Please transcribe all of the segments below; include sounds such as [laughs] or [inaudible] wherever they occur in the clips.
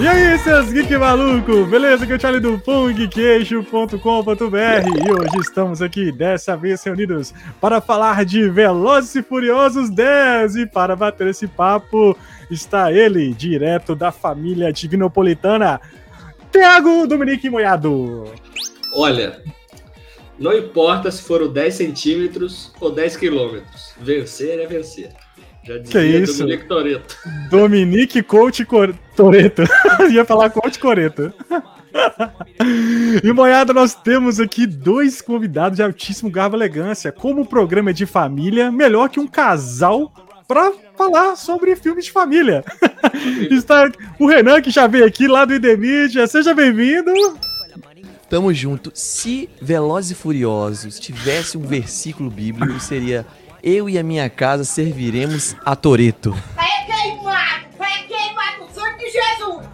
E aí, seus geek maluco? Beleza? Que eu te falei do pongqueixo.com.br e hoje estamos aqui, dessa vez reunidos, para falar de Velozes e Furiosos 10 e para bater esse papo está ele, direto da família divinopolitana, Thiago Dominique Moiado. Olha, não importa se foram 10 centímetros ou 10 quilômetros, vencer é vencer. Já dizia que isso? Dominique Toreto. Dominique Coach Cor... Toreto. [laughs] Ia falar Coach Coreto. e moiada, nós temos aqui dois convidados de altíssimo garbo e elegância. Como o programa é de família, melhor que um casal para falar sobre filmes de família. [laughs] Está o Renan, que já veio aqui lá do Idemídia. Seja bem-vindo. Tamo junto. Se Velozes e Furiosos tivesse um versículo bíblico, seria eu e a minha casa serviremos a Toreto. É queimado, é queimado sangue de Jesus.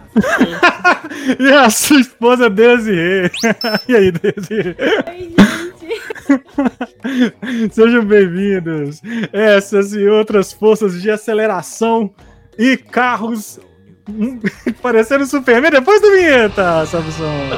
[laughs] e a sua esposa Desirê. [laughs] e aí, Desirê? Oi, gente. [laughs] Sejam bem-vindos. Essas e outras forças de aceleração e carros parecendo Superman depois da vinheta, Samson.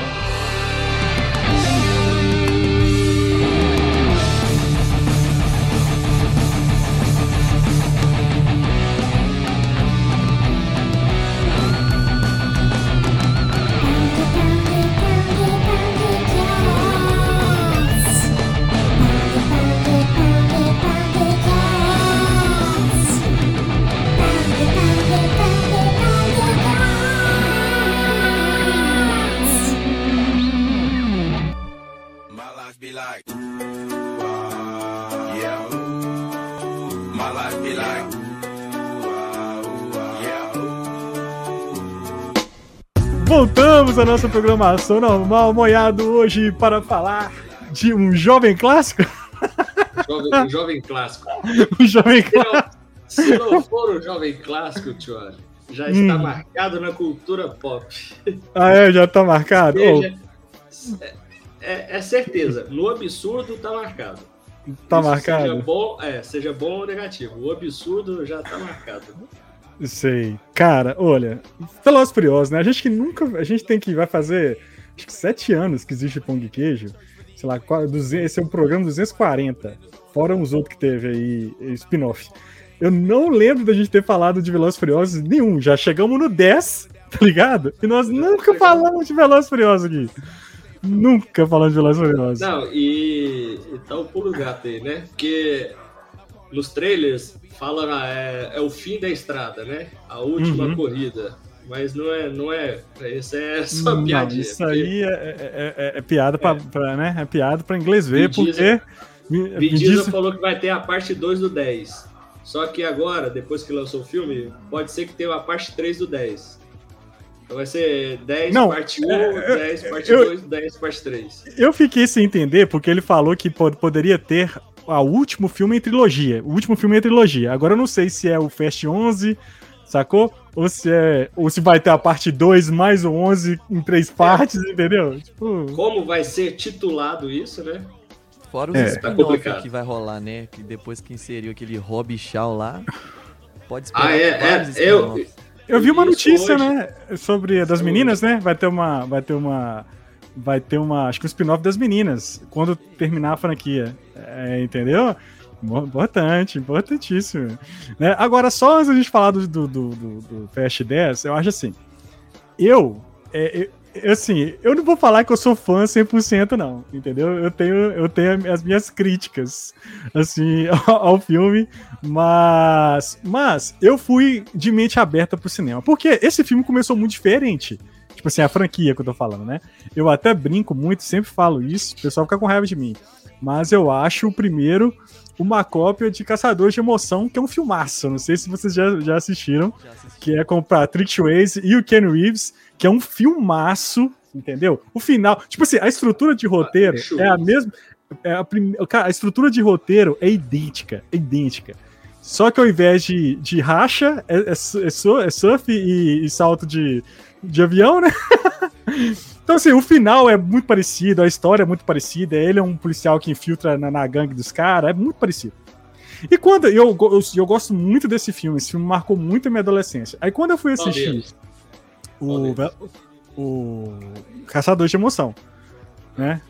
À nossa programação normal, moiado hoje para falar de um jovem clássico. Jovem, um jovem clássico. [laughs] um jovem clássico. Se não for um jovem clássico, tio, já está hum. marcado na cultura pop. Ah, é? Já está marcado? Seja, oh. é, é, certeza. No absurdo está marcado. Tá Isso marcado? Seja bom, é, seja bom ou negativo. O absurdo já está marcado. Sei. Cara, olha, Velozes Furiosos, né? A gente que nunca. A gente tem que. Vai fazer. Acho que sete anos que existe Pão de Queijo. Sei lá, esse é o programa 240. Fora os outros que teve aí, spin-off. Eu não lembro da gente ter falado de Velozes Furiosos nenhum. Já chegamos no 10, [laughs] tá ligado? E nós nunca falamos de Velozes Furiosos aqui. Nunca falamos de Velozes Furiosos. Não, e, e tá o pulo gato aí, né? Porque nos trailers fala é, é, o fim da estrada, né? A última uhum. corrida. Mas não é, não é. Isso é só não, piadinha. Isso porque... aí é, é, é, é piada para é. né? É piada para inglês ver, Vin porque. Vin Diesel falou que vai ter a parte 2 do 10. Só que agora, depois que lançou o filme, pode ser que tenha a parte 3 do 10. Então vai ser 10 não, parte 1, é, 10 parte eu, 2, 10 parte 3. Eu fiquei sem entender porque ele falou que poderia ter o último filme em trilogia. O último filme em trilogia. Agora eu não sei se é o Fast 11, sacou? Ou se, é, ou se vai ter a parte 2 mais o 11 em três partes, é. entendeu? Tipo... Como vai ser titulado isso, né? Fora os é. spin-off tá que vai rolar, né? Que depois que inseriu aquele Hobby Shaw lá, pode esperar. Ah, é, é eu, eu vi uma notícia, hoje. né, sobre das meninas, né? Vai ter uma, vai ter uma vai ter uma, acho que um spin-off das meninas, quando terminar a franquia. É, entendeu? Importante, importantíssimo. Né? Agora, só antes da gente falar do, do, do, do Fast 10, eu acho assim. Eu, é, assim, eu não vou falar que eu sou fã 100%, não, entendeu? Eu tenho, eu tenho as minhas críticas, assim, [laughs] ao, ao filme, mas, mas eu fui de mente aberta pro cinema, porque esse filme começou muito diferente. Tipo assim, a franquia que eu tô falando, né? Eu até brinco muito, sempre falo isso, o pessoal fica com raiva de mim. Mas eu acho o primeiro uma cópia de Caçadores de Emoção, que é um filmaço. Não sei se vocês já, já assistiram. Já que é com Patrick Swayze e o Ken Reeves, que é um filmaço, entendeu? O final, tipo assim, a estrutura de roteiro ah, é a mesma. É a, prim... Cara, a estrutura de roteiro é idêntica, é idêntica. Só que ao invés de, de racha, é, é, é, é surf e, e salto de, de avião, né? [laughs] então, assim, o final é muito parecido, a história é muito parecida. Ele é um policial que infiltra na, na gangue dos caras, é muito parecido. E quando. Eu, eu, eu, gosto muito desse filme, esse filme marcou muito a minha adolescência. Aí quando eu fui assistir. o, o Caçador de Emoção, né?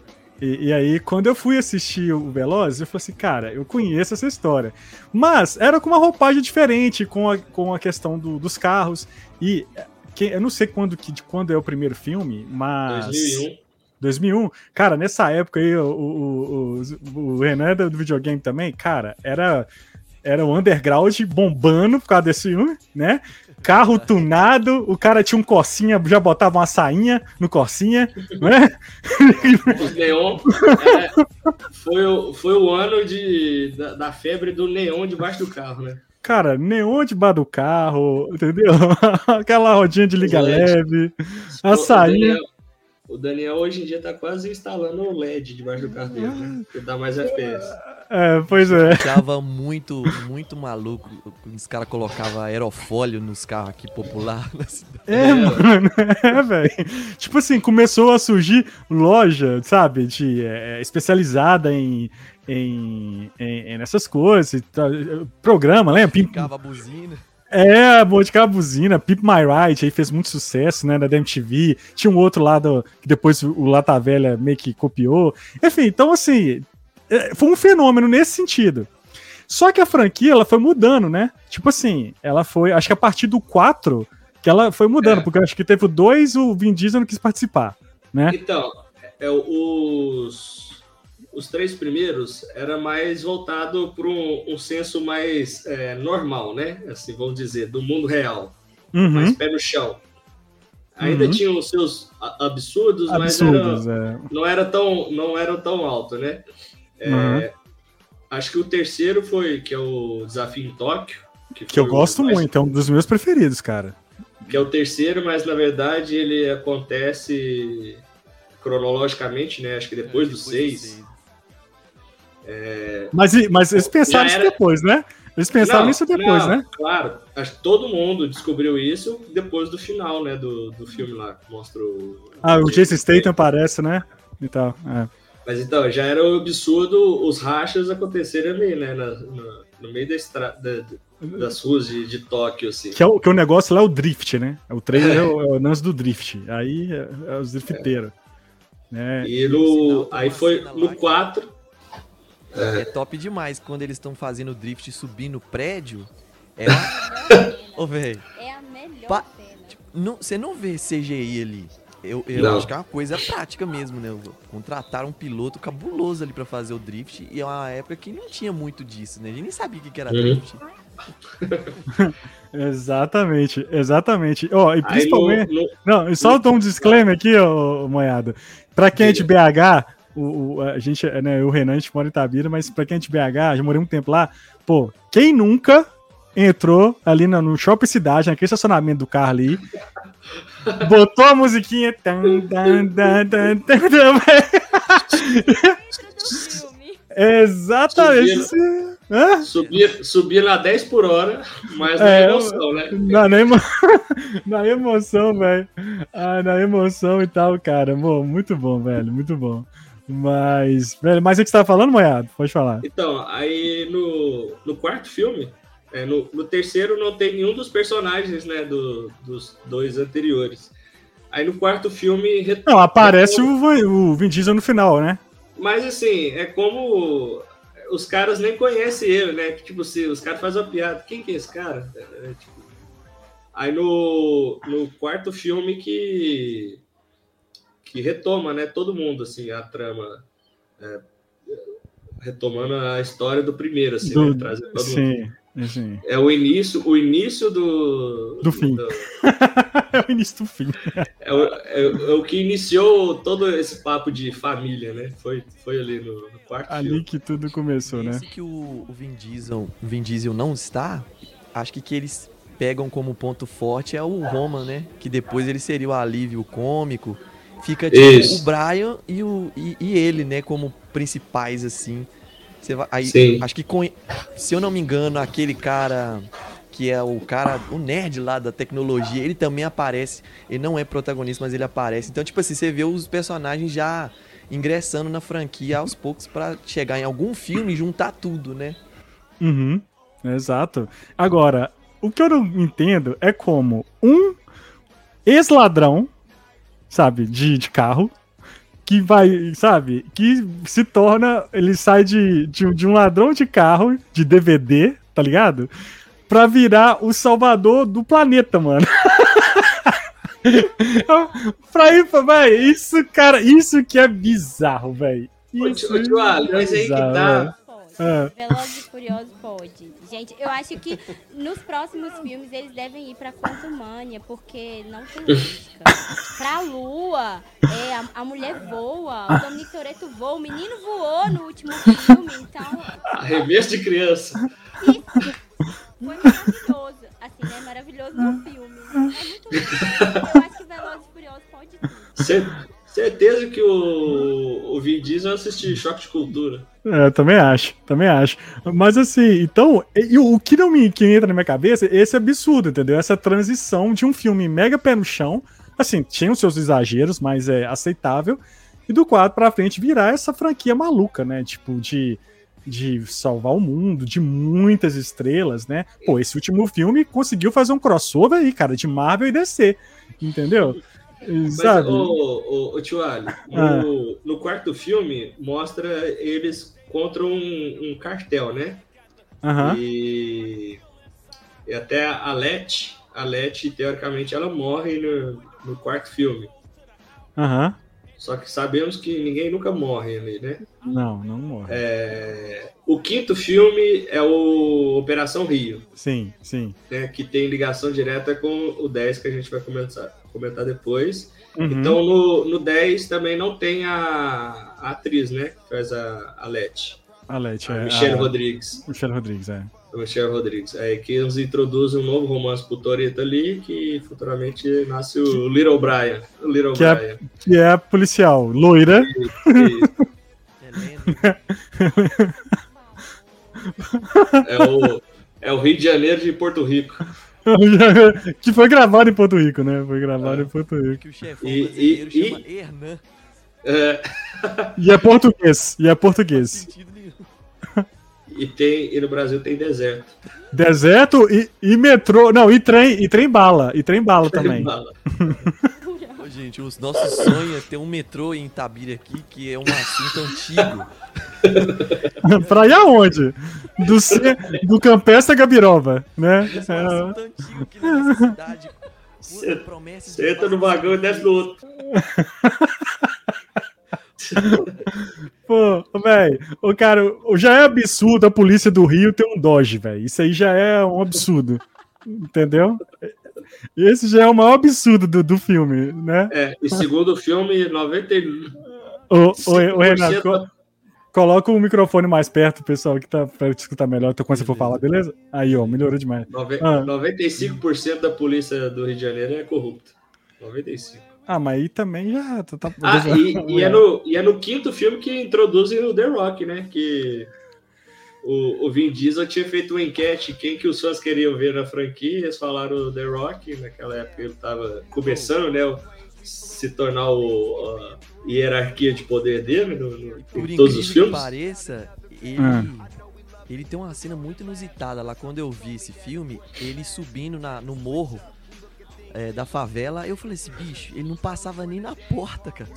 E, e, aí, quando eu fui assistir o Velozes, eu falei assim, cara, eu conheço essa história. Mas era com uma roupagem diferente, com a, com a questão do, dos carros. E que, eu não sei quando, que, de quando é o primeiro filme, mas. 2001. 2001. Cara, nessa época aí, o, o, o, o Renan do videogame também, cara, era era o underground bombando por causa desse filme, né? Carro [laughs] tunado, o cara tinha um Corsinha, já botava uma sainha no Corsinha, né? Os neon. É, foi, o, foi o ano de, da, da, febre do neon debaixo do carro, né? Cara, neon debaixo do carro, entendeu? [laughs] Aquela rodinha de liga leve, a sainha. O Daniel hoje em dia tá quase instalando o LED debaixo do carro dele, né? Que dá mais FPS. É, pois é. Ficava muito, muito maluco. Os caras colocavam aerofólio nos carros aqui popular na cidade. É, mano, é, velho. Tipo assim, começou a surgir loja, sabe, de, é, especializada em, em, em, nessas coisas. Programa, lembra? Ficava a buzina. É, modificar a buzina, Pip My Right, aí fez muito sucesso, né, na DMTV. Tinha um outro lado que depois o Lata Velha meio que copiou. Enfim, então assim, é, foi um fenômeno nesse sentido. Só que a franquia, ela foi mudando, né? Tipo assim, ela foi, acho que a partir do 4 que ela foi mudando, é. porque acho que teve o 2, o Vin Diesel não quis participar, né? Então, é, os os três primeiros era mais voltado para um, um, senso mais é, normal, né? Assim, vamos dizer, do mundo real. Uhum. Mais pé no chão. Ainda uhum. tinham os seus absurdos, absurdos mas era, é. não, era tão, não eram tão alto, né? É, uhum. Acho que o terceiro foi, que é o Desafio em Tóquio. Que, que eu gosto mais... muito, é um dos meus preferidos, cara. Que é o terceiro, mas na verdade ele acontece cronologicamente, né? Acho que depois, é, depois do 6. É... Mas, mas eles pensaram era... isso depois, né? Eles pensaram nisso depois, não, né? Claro, acho que todo mundo descobriu isso depois do final, né? Do, do filme lá, que mostra o. Ah, o Jason Statham aparece, né? E tal. É. Mas então, já era um absurdo os rachas acontecerem ali, né? Na, no, no meio da estrada. Das ruas de, de Tóquio, assim. Que, é o, que é o negócio lá é o drift, né? O trailer [laughs] é, o, é o lance do drift. Aí é, é os drifteiros. É. E no, aí foi no 4, é. é top demais quando eles estão fazendo drift subindo o prédio. É. [laughs] Ô, velho. É a melhor pa... cena. Tipo, não, você não vê CGI ali. Eu, eu acho que é uma coisa prática mesmo, né? Contrataram um piloto cabuloso ali para fazer o drift e é uma época que não tinha muito disso, né? A gente nem sabia o que era uhum. drift. [laughs] exatamente, exatamente. Ó, oh, e principalmente. No, no, não, só no, um disclaimer aqui, ô, oh, Moiado. Pra quem é de BH, o, o, a gente, né, o Renan, a gente mora em Itabira, mas pra quem é de BH, já morei um tempo lá, pô, quem nunca entrou ali no, no Shopping Cidade, naquele estacionamento do carro ali, botou a musiquinha. Tan, tan, tan, tan, tan, [laughs] Exatamente. Subia, subia, subia na 10 por hora, mas na é, emoção, né? Na, na, emo... [laughs] na emoção, velho. Ah, na emoção e tal, cara. Bom, muito bom, velho. Muito bom. Mas, mas o que você tava falando, Moiado? Pode falar. Então, aí no, no quarto filme, é, no, no, terceiro não tem nenhum dos personagens, né, do, dos dois anteriores. Aí no quarto filme... Não, aparece o, o Vin Diesel no final, né? Mas assim, é como os caras nem conhecem ele, né? Tipo assim, os caras fazem uma piada. Quem que é esse cara? É, é, tipo... Aí no, no quarto filme que que retoma, né, todo mundo, assim, a trama, é, retomando a história do primeiro, assim, do, né, todo sim. É o início, o início do... Do fim. Do, [laughs] é o início do fim. É o, é, é o, que iniciou todo esse papo de família, né, foi, foi ali no, no quarto Ali filme. que tudo começou, né. Esse que o, o Vin Diesel, o Vin Diesel não está, acho que que eles pegam como ponto forte é o Roman, né? Que depois ele seria o alívio cômico. Fica tipo Isso. o Brian e, o, e, e, ele, né, como principais, assim. Você vai, aí, Sim. acho que com, se eu não me engano, aquele cara que é o cara, o nerd lá da tecnologia, ele também aparece. Ele não é protagonista, mas ele aparece. Então, tipo assim, você vê os personagens já ingressando na franquia aos poucos para chegar em algum filme e juntar tudo, né? Uhum, exato. Agora, o que eu não entendo é como um ex-ladrão, sabe, de, de carro, que vai, sabe, que se torna, ele sai de, de, de um ladrão de carro, de DVD, tá ligado? Pra virar o salvador do planeta, mano. [laughs] pra ir, velho, isso, cara, isso que é bizarro, velho. Isso, ô, tio, é mas aí que tá. É. Velozes e Furiosos pode. Gente, eu acho que nos próximos filmes eles devem ir pra Quantumania, porque não tem lógica. Pra Lua, é, a, a, mulher voa, o Dominic Toretto voa, o menino voou no último filme, então... Arremesso de criança. Isso foi maravilhoso. Assim, né? Maravilhoso no filme. É muito lindo. Eu acho que Velozes e Furiosos pode tudo. Certeza que o, o Vin Diesel assistir Choque de Cultura. É, também acho, também acho. Mas assim, então, e, o que não me que entra na minha cabeça é esse absurdo, entendeu? Essa transição de um filme mega pé no chão, assim, tinha os seus exageros, mas é aceitável, e do 4 pra frente virar essa franquia maluca, né? Tipo, de, de salvar o mundo, de muitas estrelas, né? Pô, esse último filme conseguiu fazer um crossover aí, cara, de Marvel e DC, entendeu? Mas, o, o, Tio Ali, ah. no, no, quarto filme mostra eles contra um, um cartel, né? Uhum. E, e, até a Let, a Let, teoricamente, ela morre no, no quarto filme. Aham. Uhum. Só que sabemos que ninguém nunca morre ali, né? Não, não morre. É... O quinto filme é o Operação Rio. Sim, sim. Né? Que tem ligação direta com o 10 que a gente vai comentar, comentar depois. Uhum. Então no, no 10 também não tem a, a atriz, né? Que faz a, a Leti. A Leti, é. Michelle a... Rodrigues. Michelle Rodrigues, é. Michelle Rodrigues. Aí que eles introduzem um novo romance pro Toreto ali, que futuramente nasce o Little Brian. O Little que Brian. É, que é policial, loira. [laughs] é, o, é o Rio de Janeiro de Porto Rico. [laughs] que foi gravado em Porto Rico, né? Foi gravado é. em Porto Rico. Que o chefão e, brasileiro e, chama e... Hernan. É... E é português. E é português. Não sentido nenhum. E, tem, e no Brasil tem deserto. Deserto e, e metrô. Não, e trem, e trem bala. E trem bala trem também. Bala. [laughs] Ô, gente, os nossos sonhos é ter um metrô em Itabira aqui, que é um assunto antigo. [laughs] pra ir aonde? Do, C, do Campestre a Gabirova, né? Esse é um assunto antigo aqui na cidade. Você entra no vagão e desce no outro. [laughs] Pô, velho, o cara, já é absurdo a polícia do Rio ter um Dodge, velho. Isso aí já é um absurdo. Entendeu? Esse já é o maior absurdo do, do filme, né? É, e segundo o filme, 90. O, o, o Renato, co coloca o microfone mais perto, pessoal, que tá pra te escutar melhor então, quando você for falar, beleza? Aí, ó, melhorou demais. Nove... Ah. 95% da polícia do Rio de Janeiro é corrupta. 95%. Ah, mas aí também já. Tá, tá ah, [laughs] e, e, é no, e é no quinto filme que introduzem o The Rock, né? Que o, o Vin Diesel tinha feito uma enquete quem que os fãs queriam ver na franquia. Eles falaram The Rock, naquela época ele estava começando, né? Se tornar o, a hierarquia de poder dele no, no, Por em todos os filmes. Que pareça, ele. Hum. Ele tem uma cena muito inusitada lá quando eu vi esse filme, ele subindo na, no morro é, da favela. Eu falei assim, bicho, ele não passava nem na porta, cara.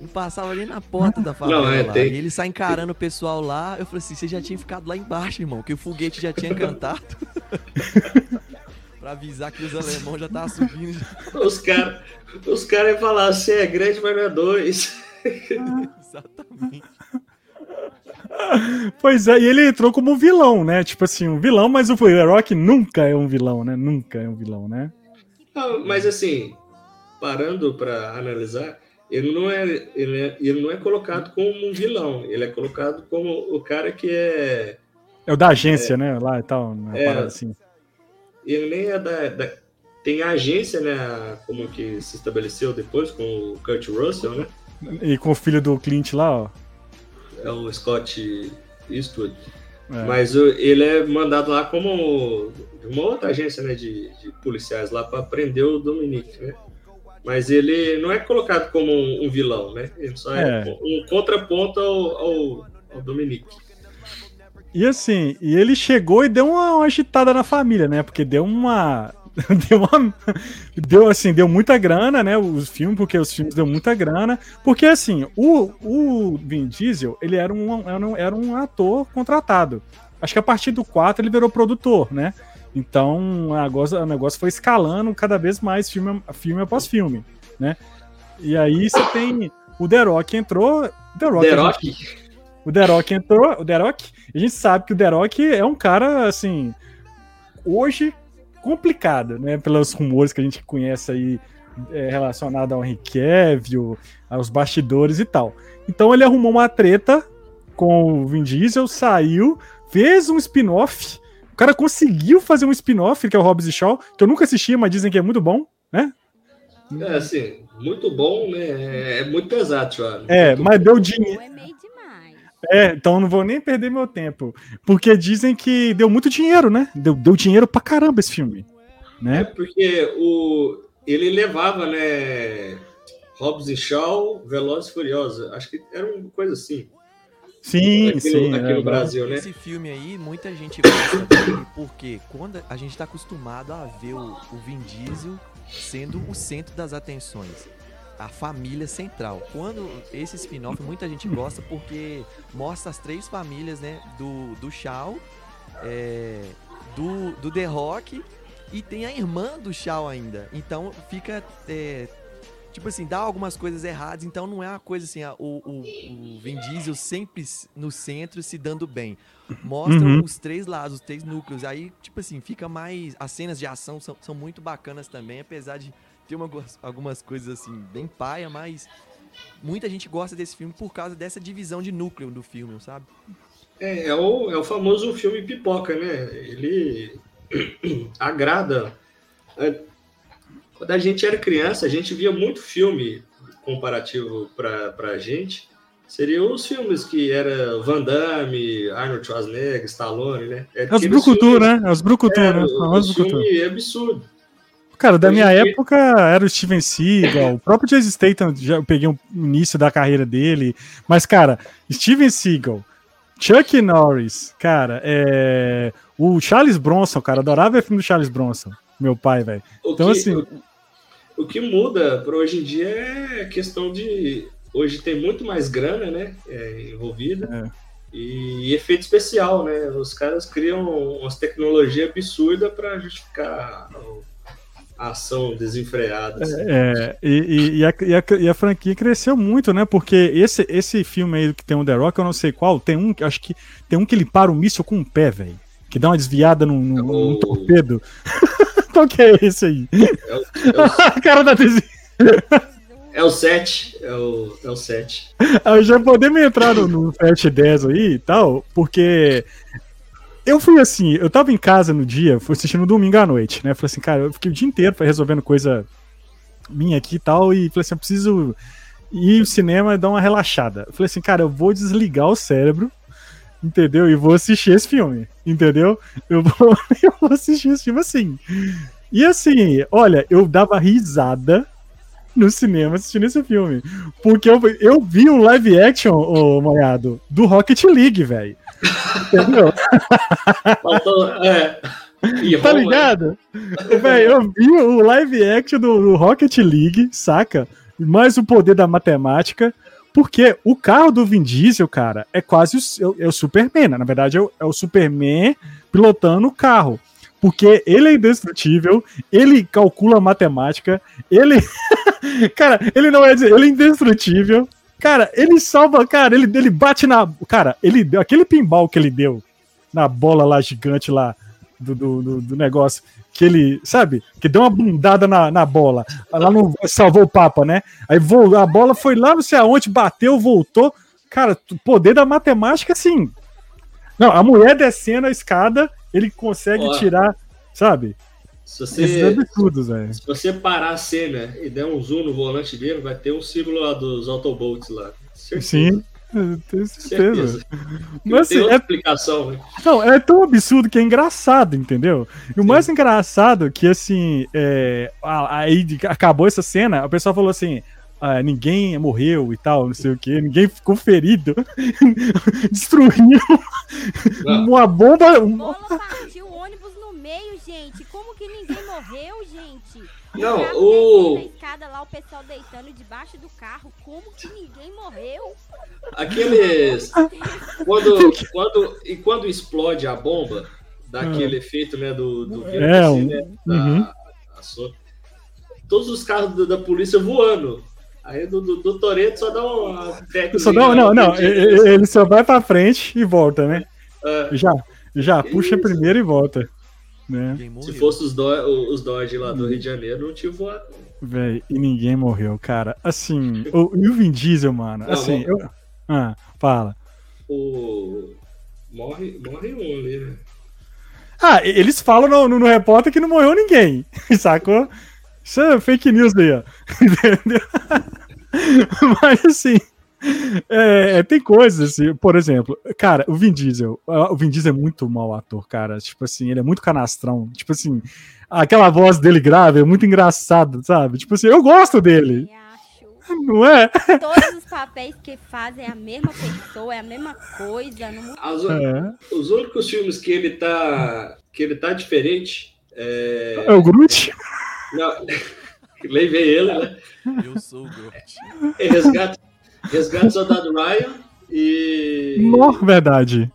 Não passava nem na porta da favela não, é, lá. Tem... E ele sai encarando o pessoal lá. Eu falei assim, você já tinha ficado lá embaixo, irmão, que o foguete já tinha cantado. [laughs] pra avisar que os alemães já estavam subindo. Os caras os cara iam falar assim, é grande, mas não é dois. [laughs] Exatamente. Pois é, e ele entrou como vilão, né? Tipo assim, um vilão, mas o The Rock nunca é um vilão, né? Nunca é um vilão, né? Não, mas assim, parando para analisar, ele não é ele, é ele não é colocado como um vilão, ele é colocado como o cara que é é o da agência, é, né? Lá e tal, é, assim. Ele nem é da, da, tem a agência, né? Como que se estabeleceu depois com o Kurt Russell, né? E com o filho do Clint lá, ó é o Scott Eastwood. É. Mas ele é mandado lá como de uma outra agência né, de, de policiais lá para prender o Dominique, né? Mas ele não é colocado como um, um vilão, né? Ele só é, é um contraponto ao, ao, ao, Dominique. E assim, e ele chegou e deu uma, uma, agitada na família, né? Porque deu uma. [laughs] deu, uma, deu assim, deu muita grana, né? Os filmes, porque os filmes deu muita grana. Porque assim, o, o Vin Diesel, ele era um, era um, era um ator contratado. Acho que a partir do 4 ele virou produtor, né? Então o negócio, foi escalando cada vez mais filme, filme após filme, né? E aí você tem o The Rock entrou. The Rock, The Rock? Gente, o The Rock entrou. O The Rock, a gente sabe que o The Rock é um cara, assim. Hoje complicado, né? Pelos rumores que a gente conhece aí é, relacionado ao Henry Cavill, aos bastidores e tal. Então ele arrumou uma treta com o Vin Diesel, saiu, fez um spin-off. O cara conseguiu fazer um spin-off, que é o Hobbs e Shaw, que eu nunca assisti, mas dizem que é muito bom, né? É, assim, muito bom, né? É muito pesado, Thiago. É, mas bom. deu dinheiro. É, então não vou nem perder meu tempo. Porque dizem que deu muito dinheiro, né? Deu, deu dinheiro pra caramba esse filme. Né? É porque o, ele levava, né? Hobbs e Shaw, Velozes e Furiosa. Acho que era uma coisa assim. Sim, aqui sim. No, aqui é, no Brasil, né? Esse filme aí, muita gente gosta dele porque quando a gente tá acostumado a ver o, o Vin Diesel sendo o centro das atenções a família central. Quando esse spin-off muita gente gosta porque mostra as três famílias, né? Do, do Shao, é, do, do The Rock e tem a irmã do Shao ainda. Então fica. É, tipo assim, dá algumas coisas erradas, então não é uma coisa assim, o, o, o Vin Diesel sempre no centro se dando bem. Mostra uhum. os três lados, os três núcleos. Aí, tipo assim, fica mais. As cenas de ação são, são muito bacanas também, apesar de tem uma, algumas coisas assim, bem paia, mas muita gente gosta desse filme por causa dessa divisão de núcleo do filme, sabe? É, é o, é o famoso filme pipoca, né? Ele [clears throat] agrada. É, quando a gente era criança, a gente via muito filme comparativo pra, pra gente. Seriam os filmes que era Van Damme, Arnold Schwarzenegger, Stallone, né? É, os Brucutu, né? Os Brucutu, é, né? Os filme absurdo. Cara, da minha época era o Steven Seagal, o próprio Jason Statham, já eu peguei o início da carreira dele, mas, cara, Steven Seagal, Chuck Norris, cara, é... o Charles Bronson, cara, adorava ver filme do Charles Bronson, meu pai, velho. Então, que, assim... O, o que muda para hoje em dia é questão de... Hoje tem muito mais grana, né, é, envolvida. É. E, efeito especial, né? Os caras criam umas tecnologias absurdas para justificar ação desenfreada. Assim. É, e, e, a, e, a, e, a, franquia cresceu muito, né? Porque esse, esse filme aí que tem o The Rock, eu não sei qual, tem um, acho que tem um que ele para o míssil com um pé, velho. Que dá uma desviada num, num, num torpedo. [laughs] qual que é esse aí? É o, é o... [laughs] a cara da desvia. É o 7. É o, é o 7. Ah, já podemos entrar no, no 7 e 10 aí e tal, porque eu fui assim, eu tava em casa no dia, fui assistindo domingo à noite, né? Falei assim, cara, eu fiquei o dia inteiro resolvendo coisa minha aqui e tal, e falei assim, eu preciso ir ao cinema e dar uma relaxada. Eu falei assim, cara, eu vou desligar o cérebro, entendeu? E vou assistir esse filme, entendeu? Eu vou, [laughs] eu vou assistir esse filme assim. E assim, olha, eu dava risada no cinema assistindo esse filme. Porque eu, eu vi um live action, ô oh, Moiado, do Rocket League, velho. Entendeu? [laughs] Faltou, é. E tá ligado? Véi, eu vi o live action do, do Rocket League, saca? Mais o poder da matemática. Porque o carro do Vin Diesel, cara, é quase o, é o Superman. Né? Na verdade, é o, é o Superman pilotando o carro. Porque ele é indestrutível, ele calcula matemática, ele. [laughs] cara, ele não é. Ele é indestrutível, Cara, ele salva, cara, ele, ele bate na. Cara, ele deu aquele pinball que ele deu na bola lá gigante lá do, do, do, negócio. Que ele, sabe? Que deu uma bundada na, na bola. Lá no salvou o Papa, né? Aí a bola foi lá, não sei aonde, bateu, voltou. Cara, o poder da matemática, assim. Não, a mulher descendo a escada, ele consegue tirar, sabe? Se você, absurdos, se você parar a cena e der um zoom no volante dele, vai ter um símbolo lá dos Autobots lá. Certeza. Sim, tenho certeza. certeza. Mas, tem assim, é... explicação? Não, é tão absurdo que é engraçado, entendeu? E o Sim. mais engraçado é que, assim, é... aí acabou essa cena, o pessoal falou assim, ah, ninguém morreu e tal, não sei o que, ninguém ficou ferido. [laughs] Destruiu uma bomba. Bola partiu o ônibus veio, gente? Como que ninguém morreu, gente? Não, o. Na escada lá, o pessoal deitando debaixo do carro. Como que ninguém morreu? Aqueles. quando, quando, e quando explode a bomba, dá aquele efeito, né, do, do vírus, é, assim, né, uhum. da, todos os carros da polícia voando. Aí do, do, do Toreto só dá uma. Só dá, não, não, ele só vai pra frente e volta, né? É. Já, já puxa Isso. primeiro e volta. Né? Se fosse os, do, os Dodge lá do Rio de Janeiro, não tinha voado. Véi, e ninguém morreu, cara. Assim, o, e o Vin Diesel, mano? Não, assim, eu... Ah, fala. O. Morre, morre um ali, né? Ah, eles falam no, no, no repórter que não morreu ninguém, [laughs] sacou? Isso é fake news aí, ó. [laughs] Entendeu? [laughs] Mas assim, é, é, tem coisas assim, por exemplo, cara, o Vin Diesel, o Vin Diesel é muito mau ator, cara. Tipo assim, ele é muito canastrão. Tipo assim, aquela voz dele grave é muito engraçada, sabe? Tipo assim, eu gosto dele. Não é? Todos os papéis que fazem é a mesma pessoa, é a mesma coisa. Não... As, é. Os únicos filmes que ele tá que ele tá diferente é, é o Groot. Não, [laughs] levei ele, né? Eu sou o Groot. É resgate, resgate Soldado Ryan e. Não, verdade.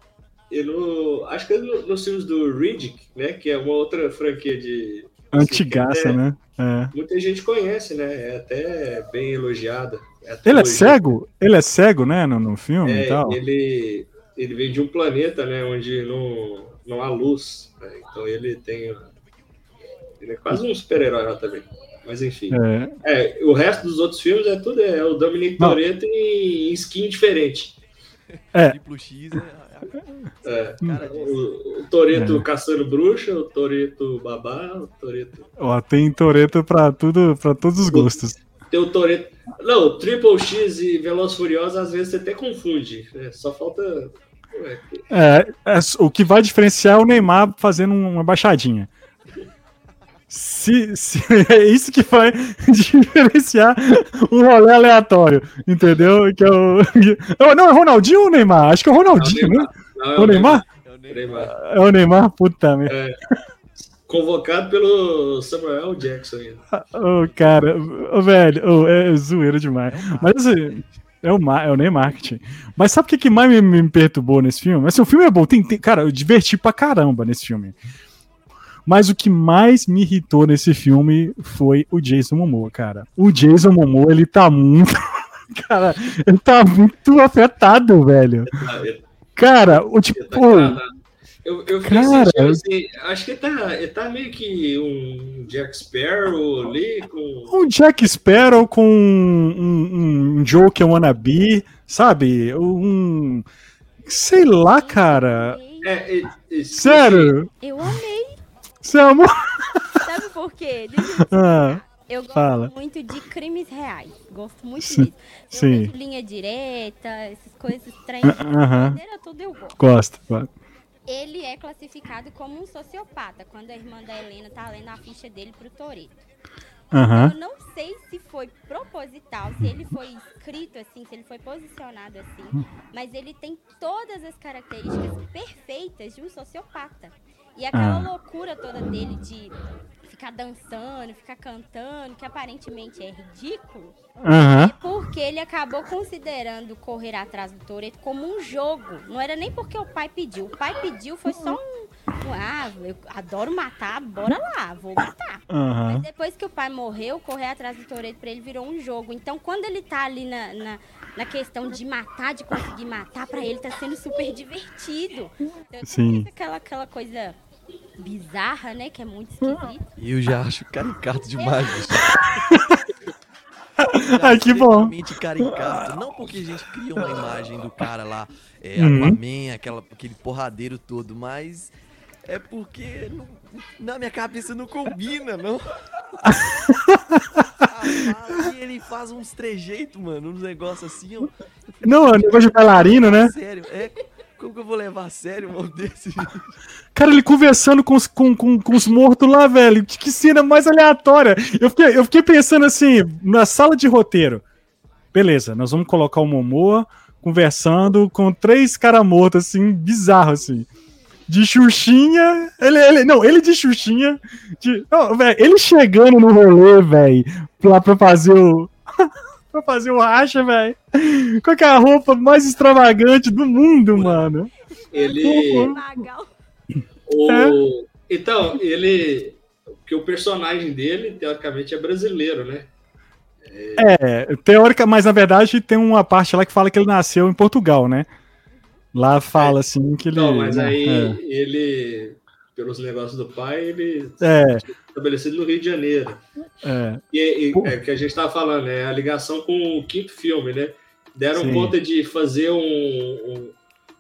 E no, acho que é no, nos filmes do Riddick, né? Que é uma outra franquia de. Antigaça, assim, né? É. Muita gente conhece, né? É até bem elogiada. É ele é cego? Ele é cego, né? No, no filme é, e tal. Ele, ele vem de um planeta, né? Onde não, não há luz. Né? Então ele tem ele é quase um super-herói lá também. Mas enfim. É. é. o resto dos outros filmes é tudo é o Dominic Toretto em, skin diferente. É. é, é. o, o Toreto é. caçando bruxa, o Toreto babá, o Toreto. Ó, tem Toreto pra tudo, para todos os gostos. Tem o Toreto. Não, Triple X e Veloz Furioso às vezes você até confunde. Né? Só falta. É, é, o que vai diferenciar é o Neymar fazendo uma baixadinha. Se, se, é isso que vai [laughs] diferenciar um rolê aleatório, entendeu? Que é o, não, é Ronaldinho ou Neymar? Acho que é o Ronaldinho, né? é o Neymar? É o Neymar? É o Neymar, puta merda. É, convocado pelo Samuel Jackson. Ô, oh, cara, oh, velho, oh, é zoeiro demais. Mas assim, é o, é o marketing. Mas sabe o que, que mais me, me perturbou nesse filme? Assim, o filme é bom, tem, tem, cara, eu diverti pra caramba nesse filme. Mas o que mais me irritou nesse filme foi o Jason Momoa, cara. O Jason Momoa, ele tá muito. [laughs] cara, ele tá muito afetado, velho. Cara, o tipo. Eu, eu cara, assim, acho que ele tá, tá meio que um Jack Sparrow ali com. Um Jack Sparrow com um, um, um Joker wannabe, sabe? Um. Sei lá, cara. É, é, é, Sério? Eu amei. Amou? Sabe por quê? Ah, eu gosto fala. muito de crimes reais. Gosto muito disso. Eu sim. linha direta, essas coisas, trem, uh -huh. tudo eu gosto. Gosto, claro. Ele é classificado como um sociopata quando a irmã da Helena tá lendo a ficha dele pro Toreto. Uhum. Eu não sei se foi proposital, se ele foi escrito assim, se ele foi posicionado assim, mas ele tem todas as características perfeitas de um sociopata. E aquela ah. loucura toda dele de ficar dançando, ficar cantando, que aparentemente é ridículo, uhum. é porque ele acabou considerando correr atrás do Toreto como um jogo. Não era nem porque o pai pediu. O pai pediu foi só um. Ah, eu adoro matar, bora lá, vou matar. Uhum. Mas depois que o pai morreu, correr atrás do Toreto pra ele virou um jogo. Então, quando ele tá ali na, na, na questão de matar, de conseguir matar, pra ele tá sendo super [laughs] divertido. Então, Sim. Aquela, aquela coisa bizarra, né? Que é muito esquisito. Eu já acho caricato demais. [laughs] Ai, que bom. caricato. Não porque a gente cria uma imagem do cara lá, é, uhum. Aquaman, aquela, aquele porradeiro todo, mas é porque não, na minha cabeça não combina, não. [laughs] ah, ele faz uns trejeitos, mano, uns negócios assim. Eu, não, é negócio de bailarino, né? Sério, é como que eu vou levar a sério um [laughs] desse? Cara, ele conversando com os, com, com, com os mortos lá, velho. Que cena mais aleatória. Eu fiquei, eu fiquei pensando assim, na sala de roteiro. Beleza, nós vamos colocar o Momoa conversando com três caras mortos, assim, bizarro, assim. de Xuxinha. Ele, ele, não, ele de Xuxinha. De, não, véio, ele chegando no rolê, velho, lá pra fazer o. [laughs] pra fazer o racha, velho. Com a roupa mais extravagante do mundo, mano. Ele. O... É. Então, ele. Porque o personagem dele, teoricamente, é brasileiro, né? É, teórica, mas na verdade tem uma parte lá que fala que ele nasceu em Portugal, né? Lá fala é. assim que ele. Não, mas né, aí é. ele, pelos negócios do pai, ele é estabelecido no Rio de Janeiro. É. E, e é, que a gente estava falando, é a ligação com o quinto filme, né? Deram Sim. conta de fazer um, um,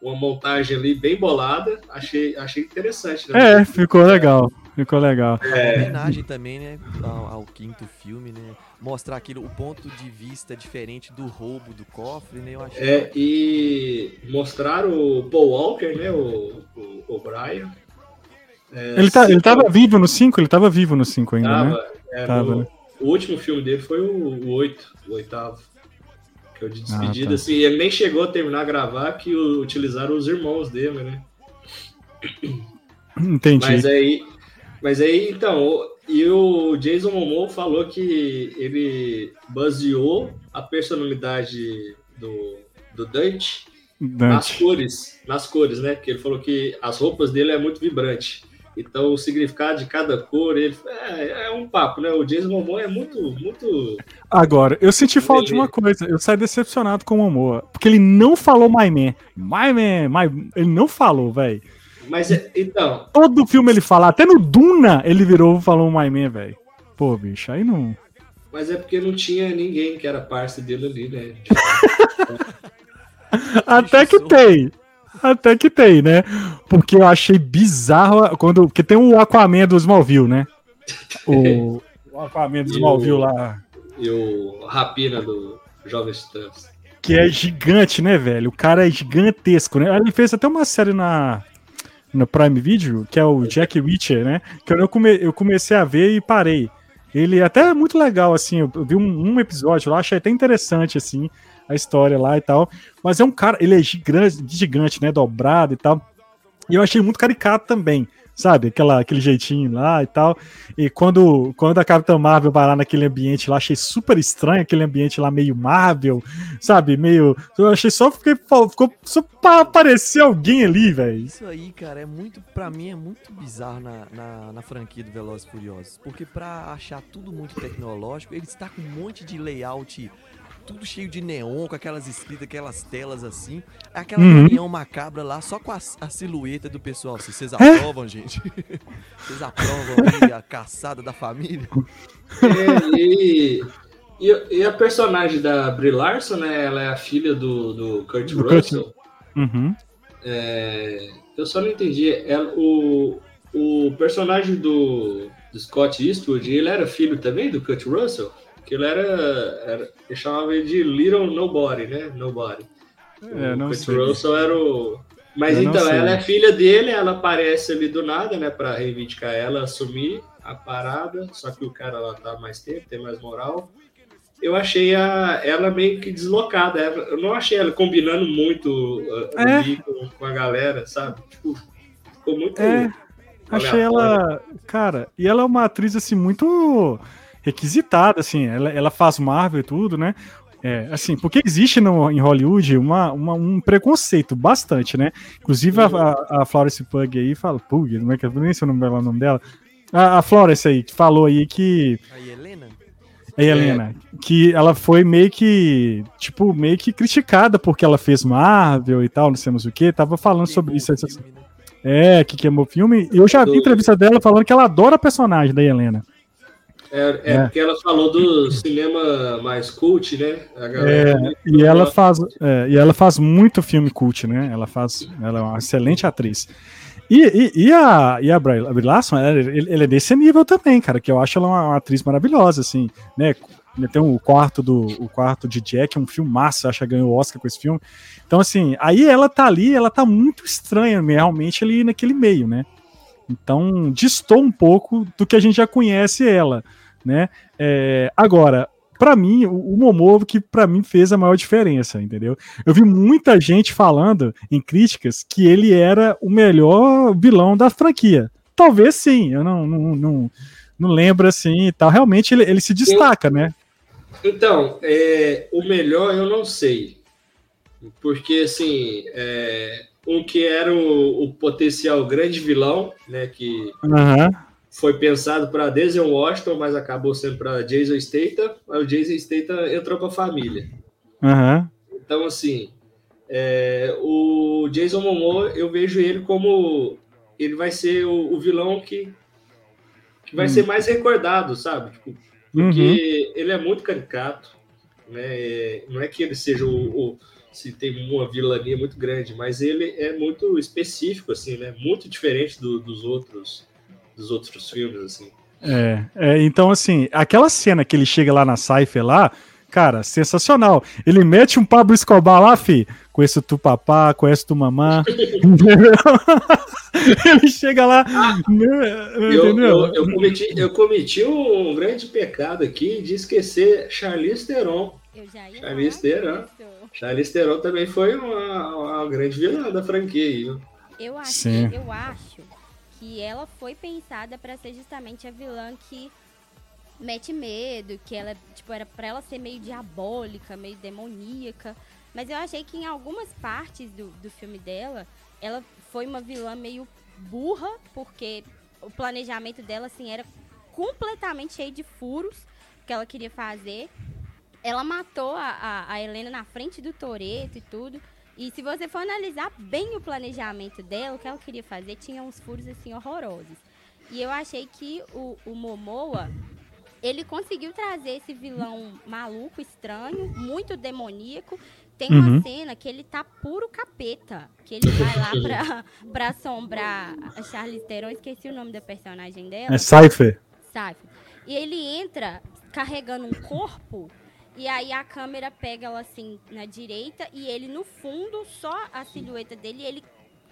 uma montagem ali bem bolada. Achei, achei interessante. Né? É, ficou legal. Ficou legal. É. homenagem também, né, ao, ao, quinto filme, né? Mostrar aquilo, o ponto de vista diferente do roubo do cofre, né? Eu achei é, e mostrar o Paul Walker, né? O, o, o Brian. É, ele, tá, ele tava vivo no 5? Ele tava vivo no 5 ainda, tava, né? É, tava, no? O último filme dele foi o 8, o oitavo. Que eu de despedida, ah, tá. assim, ele nem chegou a terminar a gravar que o, utilizaram os irmãos dele, né? [clears throat] Entendi. Mas aí, mas aí, então, e o Jason Momoa falou que ele baseou a personalidade do, do Dante, Dante, nas cores, nas cores, né? Que ele falou que as roupas dele é muito vibrante. Então, o significado de cada cor, ele é, é um papo, né? O Jason Momoa é muito, muito. Agora, eu senti falta de uma coisa. Eu saí decepcionado com o Momoa, porque ele não falou My Man. My Man, my... ele não falou, velho. Mas é, então. Todo filme ele fala, até no Duna ele virou e falou My Man, velho. Pô, bicho, aí não. Mas é porque não tinha ninguém que era parceiro dele ali, né? [laughs] até que tem. Até que tem, né? Porque eu achei bizarro quando. Porque tem o Aquaman do Smallville, né? O, [laughs] o Aquaman do Smallville lá. E o Rapina do Jovens Titãs. Que é gigante, né, velho? O cara é gigantesco, né? Ele fez até uma série na no Prime Video, que é o Jack Reacher, né? Que eu, come, eu comecei a ver e parei. Ele até é muito legal, assim, eu, vi um, um episódio lá, achei até interessante, assim, a história lá e tal. Mas é um cara, ele é gigante, gigante, né? Dobrado e tal. E eu achei muito caricato também sabe? Aquela, aquele jeitinho lá e tal. E quando, quando a Capitã Marvel vai lá naquele ambiente lá, achei super estranho aquele ambiente lá meio Marvel, sabe? Meio. Eu achei só porque ficou só pra aparecer alguém ali, velho. Isso aí, cara, é muito. Pra mim é muito bizarro na, na, na franquia do Velozes Furiosos. Porque pra achar tudo muito tecnológico, ele está com um monte de layout tudo cheio de neon, com aquelas escritas, aquelas telas assim. Aquela uhum. reunião macabra lá, só com a, a silhueta do pessoal. Vocês é? aprovam, gente? [laughs] Vocês aprovam aí a caçada da família? É, e, e, e, a personagem da Brie Larson, né? Ela é a filha do, do Kurt do Russell. Kurt. Uhum. É, eu só não entendi. Ela, o, o personagem do, do Scott Eastwood, ele era filho também do Kurt Russell? Aquilo era, era. Eu chamava ele de Little Nobody, né? Nobody. É, não o sei. Russell era o. Mas eu então, ela é filha dele, ela aparece ali do nada, né? Pra reivindicar ela, assumir a parada. Só que o cara lá tá mais tempo, tem mais moral. Eu achei a, ela meio que deslocada. Eu não achei ela combinando muito uh, é. com, com, a galera, sabe? Tipo, ficou muito. É. Achei ela. Cara, e ela é uma atriz assim muito requisitada, assim, ela, ela faz Marvel e tudo, né? É, assim, porque existe no, em Hollywood uma, uma, um preconceito bastante, né? Inclusive a, a, a Florence Pug aí fala, Pug, não é que eu nem sei o nome dela, o nome dela. A, a Florence aí, que falou aí que. A Helena? A Helena, é. que ela foi meio que, tipo, meio que criticada porque ela fez Marvel e tal, não sei mais o que, tava falando sobre isso. Filme, né? É, que queimou o filme. Eu já vi entrevista dela falando que ela adora a personagem da Helena. É, é, é, porque ela falou do cinema mais cult, né? é, e ela faz, é, e ela faz muito filme cult, né? Ela faz, ela é uma excelente atriz. E, e, e a, e a Brie Larson, ela, ela, é desse nível também, cara, que eu acho ela uma, uma atriz maravilhosa, assim, né? Tem o quarto do o quarto de Jack, é um filme massa, acho que ganhou o Oscar com esse filme. Então, assim, aí ela tá ali, ela tá muito estranha realmente ali naquele meio, né? Então, distou um pouco do que a gente já conhece ela né? É, agora, para mim, o, o Momoa que para mim fez a maior diferença, entendeu? Eu vi muita gente falando em críticas que ele era o melhor vilão da franquia. Talvez sim, eu não, não, não, não lembro assim e tal. Realmente ele, ele se destaca, eu, né? Então, é, o melhor eu não sei. Porque, assim, é, um que era o, o, potencial grande vilão, né? Que uhum. Foi pensado para Denzel Washington, mas acabou sendo para Jason Statham. Aí o Jason Statham entrou com a família. Uhum. Então, assim, é, o Jason Momoa, eu vejo ele como ele vai ser o, o vilão que, que vai uhum. ser mais recordado, sabe? Tipo, porque uhum. ele é muito caricato, né? Não é que ele seja o, o se tem uma vilania muito grande, mas ele é muito específico, assim, né? Muito diferente do, dos outros dos outros filmes, assim. É, é, então assim, aquela cena que ele chega lá na Cypher lá, cara, sensacional. Ele mete um Pablo Escobar lá, fi, conheço tu papá, conheço tu mamã. [laughs] ele chega lá. Ah, eu, eu, eu, cometi, eu cometi um grande pecado aqui de esquecer Charlize Theron. Eu já ia Charlize Theron. Charlize Theron também foi uma, uma grande vilã da franquia. Eu acho, Sim. eu acho que ela foi pensada para ser justamente a vilã que mete medo, que ela, tipo, era para ela ser meio diabólica, meio demoníaca. Mas eu achei que em algumas partes do, do filme dela, ela foi uma vilã meio burra, porque o planejamento dela, assim, era completamente cheio de furos que ela queria fazer ela matou a, a, a Helena na frente do Toreto e tudo. E se você for analisar bem o planejamento dela, o que ela queria fazer, tinha uns furos assim horrorosos. E eu achei que o, o Momoa, ele conseguiu trazer esse vilão maluco, estranho, muito demoníaco. Tem uma uhum. cena que ele tá puro capeta. Que ele vai lá [laughs] pra, pra assombrar a Charlize Theron. Esqueci o nome da personagem dela. É Cypher. Cypher. E ele entra carregando um corpo e aí a câmera pega ela assim na direita e ele no fundo, só a silhueta dele, ele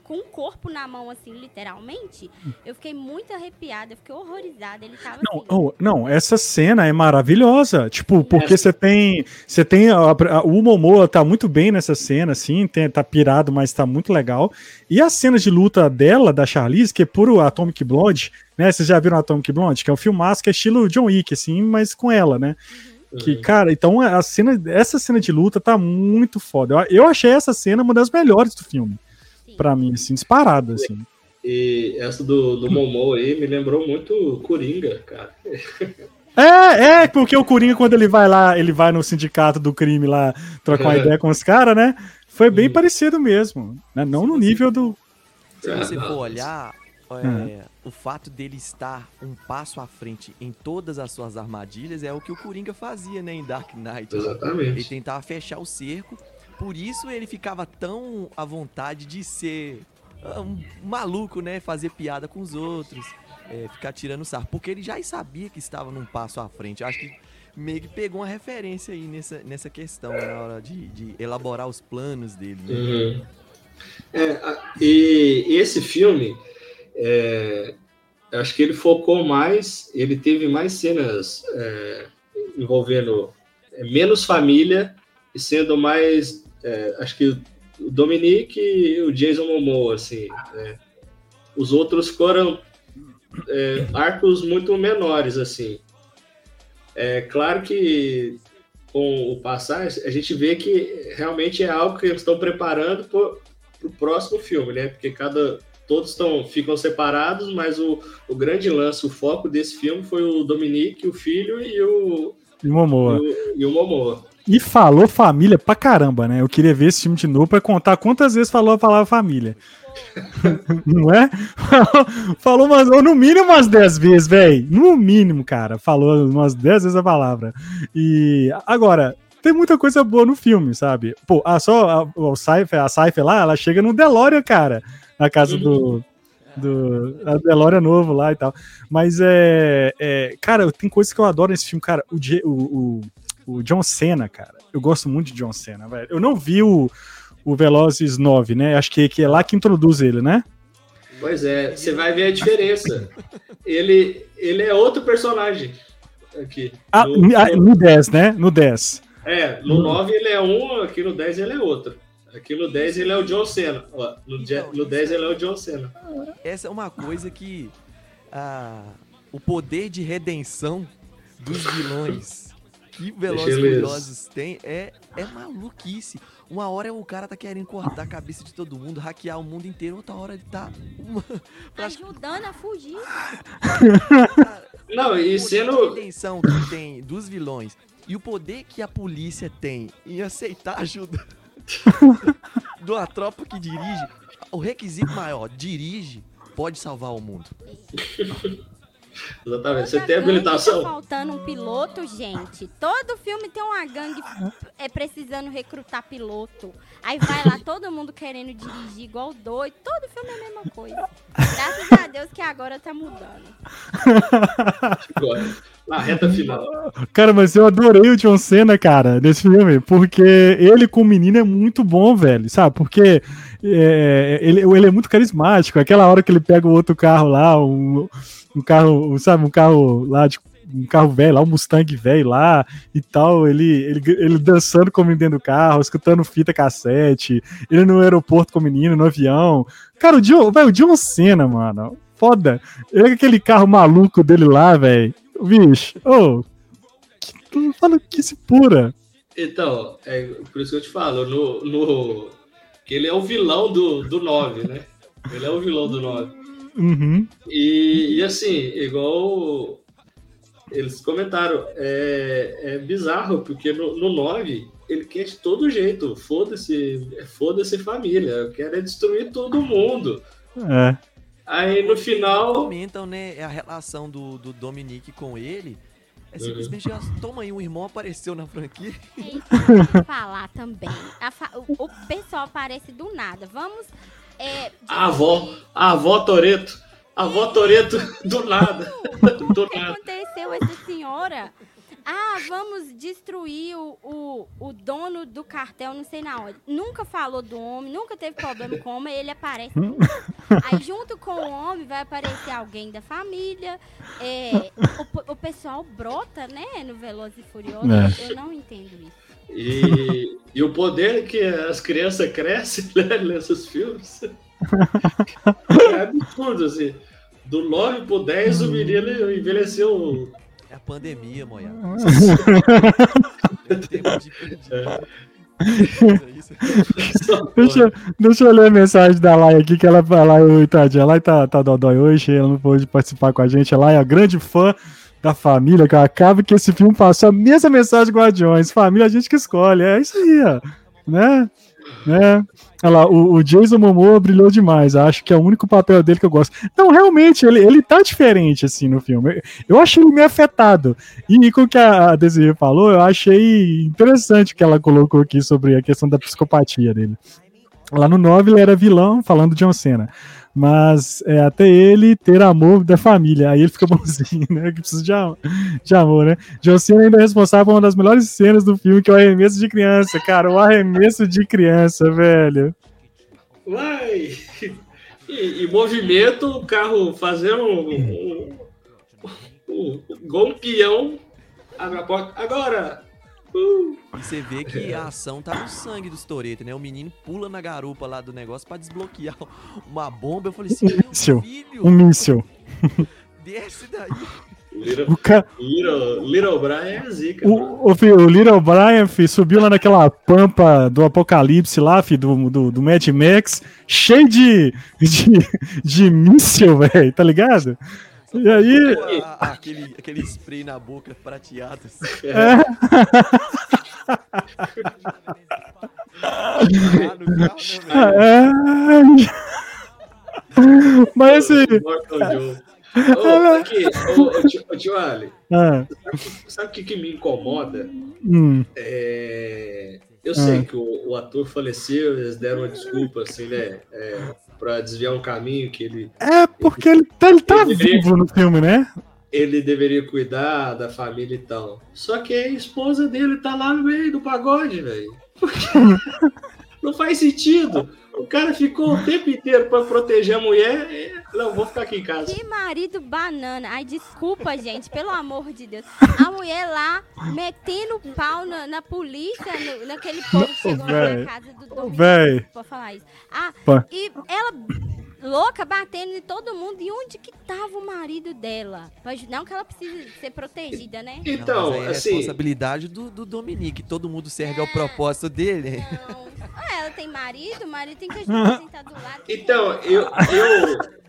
com o corpo na mão, assim, literalmente, eu fiquei muito arrepiada, eu fiquei horrorizada. Ele tava não, assim, oh, não, essa cena é maravilhosa. Tipo, porque você tem. Você tem. A, a, o Momoa tá muito bem nessa cena, assim, tem, tá pirado, mas tá muito legal. E as cenas de luta dela, da Charlize, que é puro Atomic Blonde, né? Vocês já viram Atomic Blonde? Que é um filmaço que é estilo John Wick, assim, mas com ela, né? Uhum. Que, cara, então a cena, essa cena de luta tá muito foda. Eu, eu achei essa cena uma das melhores do filme. para mim, assim, disparada, assim. E essa do, do Momo aí me lembrou muito Coringa, cara. [laughs] É, é, porque o Coringa, quando ele vai lá, ele vai no sindicato do crime lá trocar uma é. ideia com os caras, né? Foi bem parecido mesmo. Né? Não no nível do. Se você for olhar, é, o fato dele estar um passo à frente em todas as suas armadilhas é o que o Coringa fazia, né, em Dark Knight. Exatamente. Ele tentava fechar o cerco, por isso ele ficava tão à vontade de ser ah, um maluco, né, fazer piada com os outros, é, ficar tirando sarro, porque ele já sabia que estava num passo à frente. acho que meio que pegou uma referência aí nessa, nessa questão, né, na hora de, de elaborar os planos dele. Né? Uhum. É, e esse filme é, acho que ele focou mais, ele teve mais cenas é, envolvendo é, menos família e sendo mais, é, acho que o Dominique e o Jason Momoa, assim, né? os outros foram é, arcos muito menores, assim. É claro que com o passar, a gente vê que realmente é algo que eles estão preparando para o próximo filme, né? Porque cada todos estão, ficam separados, mas o, o grande lance, o foco desse filme foi o Dominique, o filho e o, e o Momoa. E o, e o Momoa. E falou família pra caramba, né? Eu queria ver esse filme de novo pra contar quantas vezes falou a palavra família. [laughs] Não é? [laughs] falou umas, no mínimo umas 10 vezes, velho. No mínimo, cara. Falou umas 10 vezes a palavra. E agora, tem muita coisa boa no filme, sabe? Pô, a, só a, a, Cypher, a Cypher lá, ela chega no DeLorean, cara na casa do. do a Delória novo lá e tal. Mas é, é. Cara, tem coisas que eu adoro nesse filme, cara. O, o, o, o John Cena, cara. Eu gosto muito de John Cena, velho. Eu não vi o, o Velozes 9, né? Acho que, que é lá que introduz ele, né? Pois é, você vai ver a diferença. ele, ele é outro personagem. aqui. Ah, no, no 10, né? No 10. É, no 9 ele é um, aqui no 10 ele é outro. Aqui no 10 ele é o John Cena. Ó, no, então, no 10 ele é o John Cena. Essa é uma coisa que. Ah, o poder de redenção dos vilões que Velozes Furiosos tem é, é maluquice. Uma hora o cara tá querendo cortar a cabeça de todo mundo, hackear o mundo inteiro, outra hora ele tá. Uma... [laughs] Ajudando a fugir. Não, e sendo. A redenção que tem dos vilões e o poder que a polícia tem em aceitar ajuda [laughs] de uma tropa que dirige, o requisito maior, dirige, pode salvar o mundo. [laughs] Exatamente. Você tem habilitação. Tá faltando um piloto, gente. Todo filme tem uma gangue é, precisando recrutar piloto. Aí vai lá todo mundo querendo dirigir igual doido. Todo filme é a mesma coisa. Graças a Deus que agora tá mudando. [laughs] Na reta final. Cara, mas eu adorei o John Cena, cara, nesse filme, porque ele com o menino é muito bom, velho, sabe? Porque é, ele, ele é muito carismático. Aquela hora que ele pega o outro carro lá, um, um carro, sabe, um carro lá de um carro velho lá, um Mustang velho lá e tal, ele, ele, ele dançando com o menino dentro do carro, escutando fita cassete, ele no aeroporto com o menino, no avião. Cara, o John, véio, o John Cena, mano, foda. Ele com aquele carro maluco dele lá, velho. Bicho, ô, oh, fala que se pura. Então, é por isso que eu te falo, no, no, que ele é o vilão do, do 9, né? Ele é o vilão do 9. Uhum. E, e assim, igual eles comentaram, é, é bizarro, porque no, no 9 ele quer de todo jeito, foda-se, foda-se família, eu quero é destruir todo mundo. É. Aí no final. Comentam, né, a relação do, do Dominique com ele. É simplesmente, uhum. toma aí, um irmão apareceu na franquia. É falar também. Fa o, o, pessoal aparece do nada. Vamos é, a avó, a avó Toreto. A avó Toreto [laughs] do nada. do nada. aconteceu essa senhora? Ah, vamos destruir o, o, o, dono do cartel, não sei na onde. Nunca falou do homem, nunca teve problema com o homem, ele aparece. Aí, junto com o homem, vai aparecer alguém da família. É, o, o pessoal brota, né, no Veloz e Furioso. É. Eu não entendo isso. E, e o poder que as crianças crescem [laughs] né, nesses filmes é absurdo, assim. Do 9 pro 10, o menino envelheceu. É a pandemia, Moia. deixa, deixa eu ler a mensagem da Lai aqui, que ela fala, oi, tadinha, a Lai tá, tá dodói hoje, ela não pôde participar com a gente, a Lai é grande fã da família, que acaba que esse filme passou a mesma mensagem Guardiões. Família a gente que escolhe. É isso aí, ó. Né? né? Olha lá, o, o, Jason Momoa brilhou demais. Acho que é o único papel dele que eu gosto. Não, realmente, ele, ele tá diferente, assim, no filme. Eu achei ele meio afetado. E com o que a Desiree falou, eu achei interessante o que ela colocou aqui sobre a questão da psicopatia dele. Lá no 9 ele era vilão, falando de John Cena mas é, até ele ter amor da família. Aí ele fica [laughs] bonzinho, né? Que precisa de, de amor, né? John ainda é responsável por uma das melhores cenas do filme, que é o arremesso de criança. Cara, o arremesso de criança, velho. Uai! E, e movimento, o carro fazendo um, um, um, um, um peão, abre a porta. Agora, e você vê que a [laughs] ação tá no sangue dos Toreto, né? O menino pula na garupa lá do negócio pra desbloquear [laughs] uma bomba. Eu falei assim, um míssil, filho, um míssil. [laughs] Desce daí. Little, o ca... Little, Little Brian é zica. O, o, filho, o Little Brian filho, subiu lá naquela pampa do apocalipse lá, filho, do, do, do Mad Max, cheio de, de, de míssil, velho, tá ligado? E aí. aquele, aquele spray na boca prateado. Assim. É. [laughs] é. [laughs] Mas assim. Ô, aqui, ô, tio, Ali, ah. sabe o que, que me incomoda? Hum. É, eu sei ah. que o, o, ator faleceu, eles deram uma desculpa, assim, né? É, para desviar um caminho que ele. É, porque ele, ele tá, ele tá ele deveria, vivo no filme, né? Ele deveria cuidar da família e tal. Só que a esposa dele tá lá no meio do pagode, velho. [laughs] Não faz sentido. O cara ficou o tempo inteiro para proteger a mulher. Não, vou ficar aqui em casa. Que marido banana. Ai, desculpa, gente, pelo amor de Deus. A mulher lá metendo pau na, na polícia, no, naquele povo que chegou na casa do Domingos. Pode falar isso. Ah, Pô. e ela louca, batendo em todo mundo. E onde que tava o marido dela? Não que ela precise ser protegida, né? Então, não, é assim... responsabilidade do, do Dominique. Todo mundo serve é... ao propósito dele. Não. Ah, ela tem marido, o marido tem que ajudar a [laughs] sentar do lado. Então, eu... eu...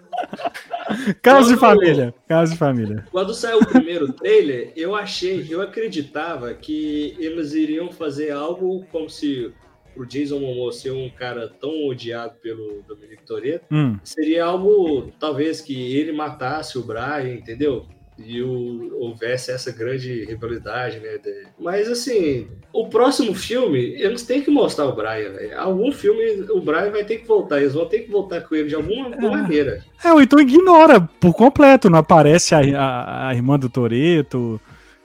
Caso de família. Caso de família. Quando saiu o primeiro trailer, eu achei, eu acreditava que eles iriam fazer algo como se pro Jason Momoa ser um cara tão odiado pelo Dominic Toretto, hum. seria algo, talvez, que ele matasse o Brian, entendeu? E o, houvesse essa grande rivalidade, né? De... Mas, assim, o próximo filme, eles têm que mostrar o Brian, né? Algum filme, o Brian vai ter que voltar, eles vão ter que voltar com ele de alguma é. maneira. É, ou então ignora por completo, não aparece a, a, a irmã do Toreto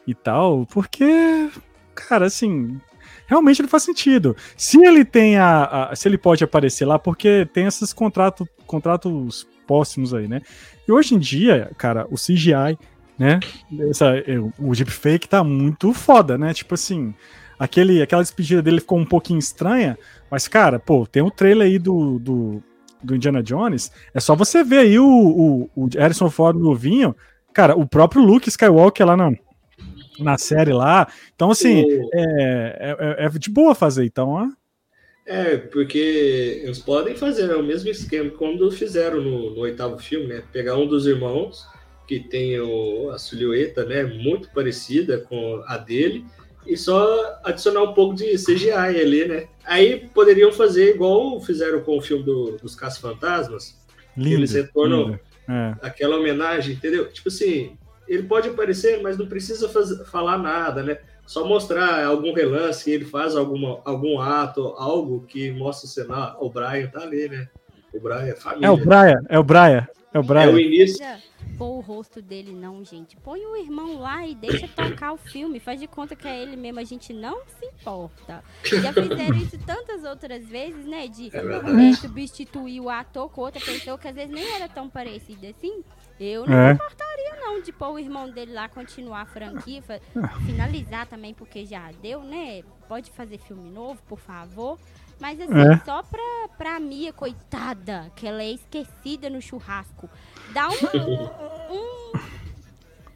e tal, porque, cara, assim, realmente não faz sentido. Se ele tem a, a, se ele pode aparecer lá, porque tem esses contratos, contratos próximos aí, né? E hoje em dia, cara, o CGI, né? Essa, o deepfake tá muito foda, né? Tipo assim, aquele, aquela despedida dele ficou um pouquinho estranha, mas, cara, pô, tem um trailer aí do, do, do Indiana Jones, é só você ver aí o, o, o Harrison Ford novinho, cara, o próprio Luke Skywalker lá não na série lá. Então, assim, o... é, é, é, de boa fazer, então, ó. É, porque eles podem fazer né, o mesmo esquema como fizeram no, no, oitavo filme, né? Pegar um dos irmãos que tem o, a silhueta, né, muito parecida com a dele e só adicionar um pouco de CGI ali, né? Aí poderiam fazer igual fizeram com o filme do, dos Caça-Fantasmas, eles retornam é. aquela homenagem, entendeu? Tipo assim, ele pode aparecer, mas não precisa fazer, falar nada, né? Só mostrar algum relance que ele faz alguma, algum ato, algo que mostra o cenário. O Brian tá ali, né? O Brian é família. É o Brian, é o Brian. É o Brian. É o início. Pôr o rosto dele, não, gente. Põe o irmão lá e deixa tocar o filme. Faz de conta que é ele mesmo. A gente não se importa. Já fizeram isso tantas outras vezes, né? De é substituir o ator com outra pessoa que às vezes nem era tão parecida assim. Eu não é. importaria, não, de pôr o irmão dele lá continuar a franquia, finalizar também, porque já deu, né? Pode fazer filme novo, por favor. Mas assim, é. só pra, pra Mia, coitada, que ela é esquecida no churrasco. Dá um, [laughs] um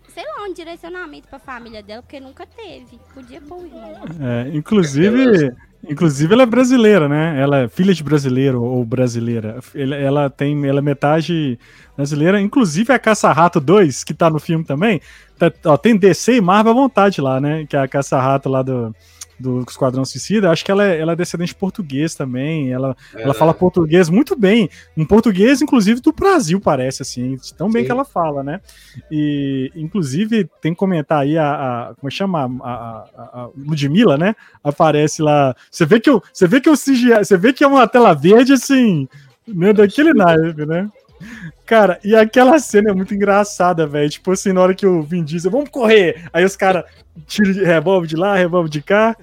sei lá, um direcionamento pra família dela, porque nunca teve. Podia pôr o irmão. É, inclusive. Inclusive, ela é brasileira, né? Ela é filha de brasileiro ou brasileira. Ela, tem, ela é metade brasileira. Inclusive, a Caça-Rato 2, que tá no filme também, tá, ó, tem DC e Marvel à vontade lá, né? Que é a Caça-Rato lá do, do Esquadrão Suicida, acho que ela é, ela é descendente português também. Ela, é. ela fala português muito bem. Um português, inclusive, do Brasil, parece, assim. Tão bem Sim. que ela fala, né? E, inclusive, tem que comentar aí a. a como é chama? A, a, a, Ludmilla, né? Aparece lá. Você vê que, eu, você vê que o CGI, você vê que é uma tela verde, assim. Né, daquele naipe, né? Cara, e aquela cena é muito engraçada, velho. Tipo assim, na hora que o Vin Diesel, vamos correr! Aí os caras tiram revólver de lá, revólver de cá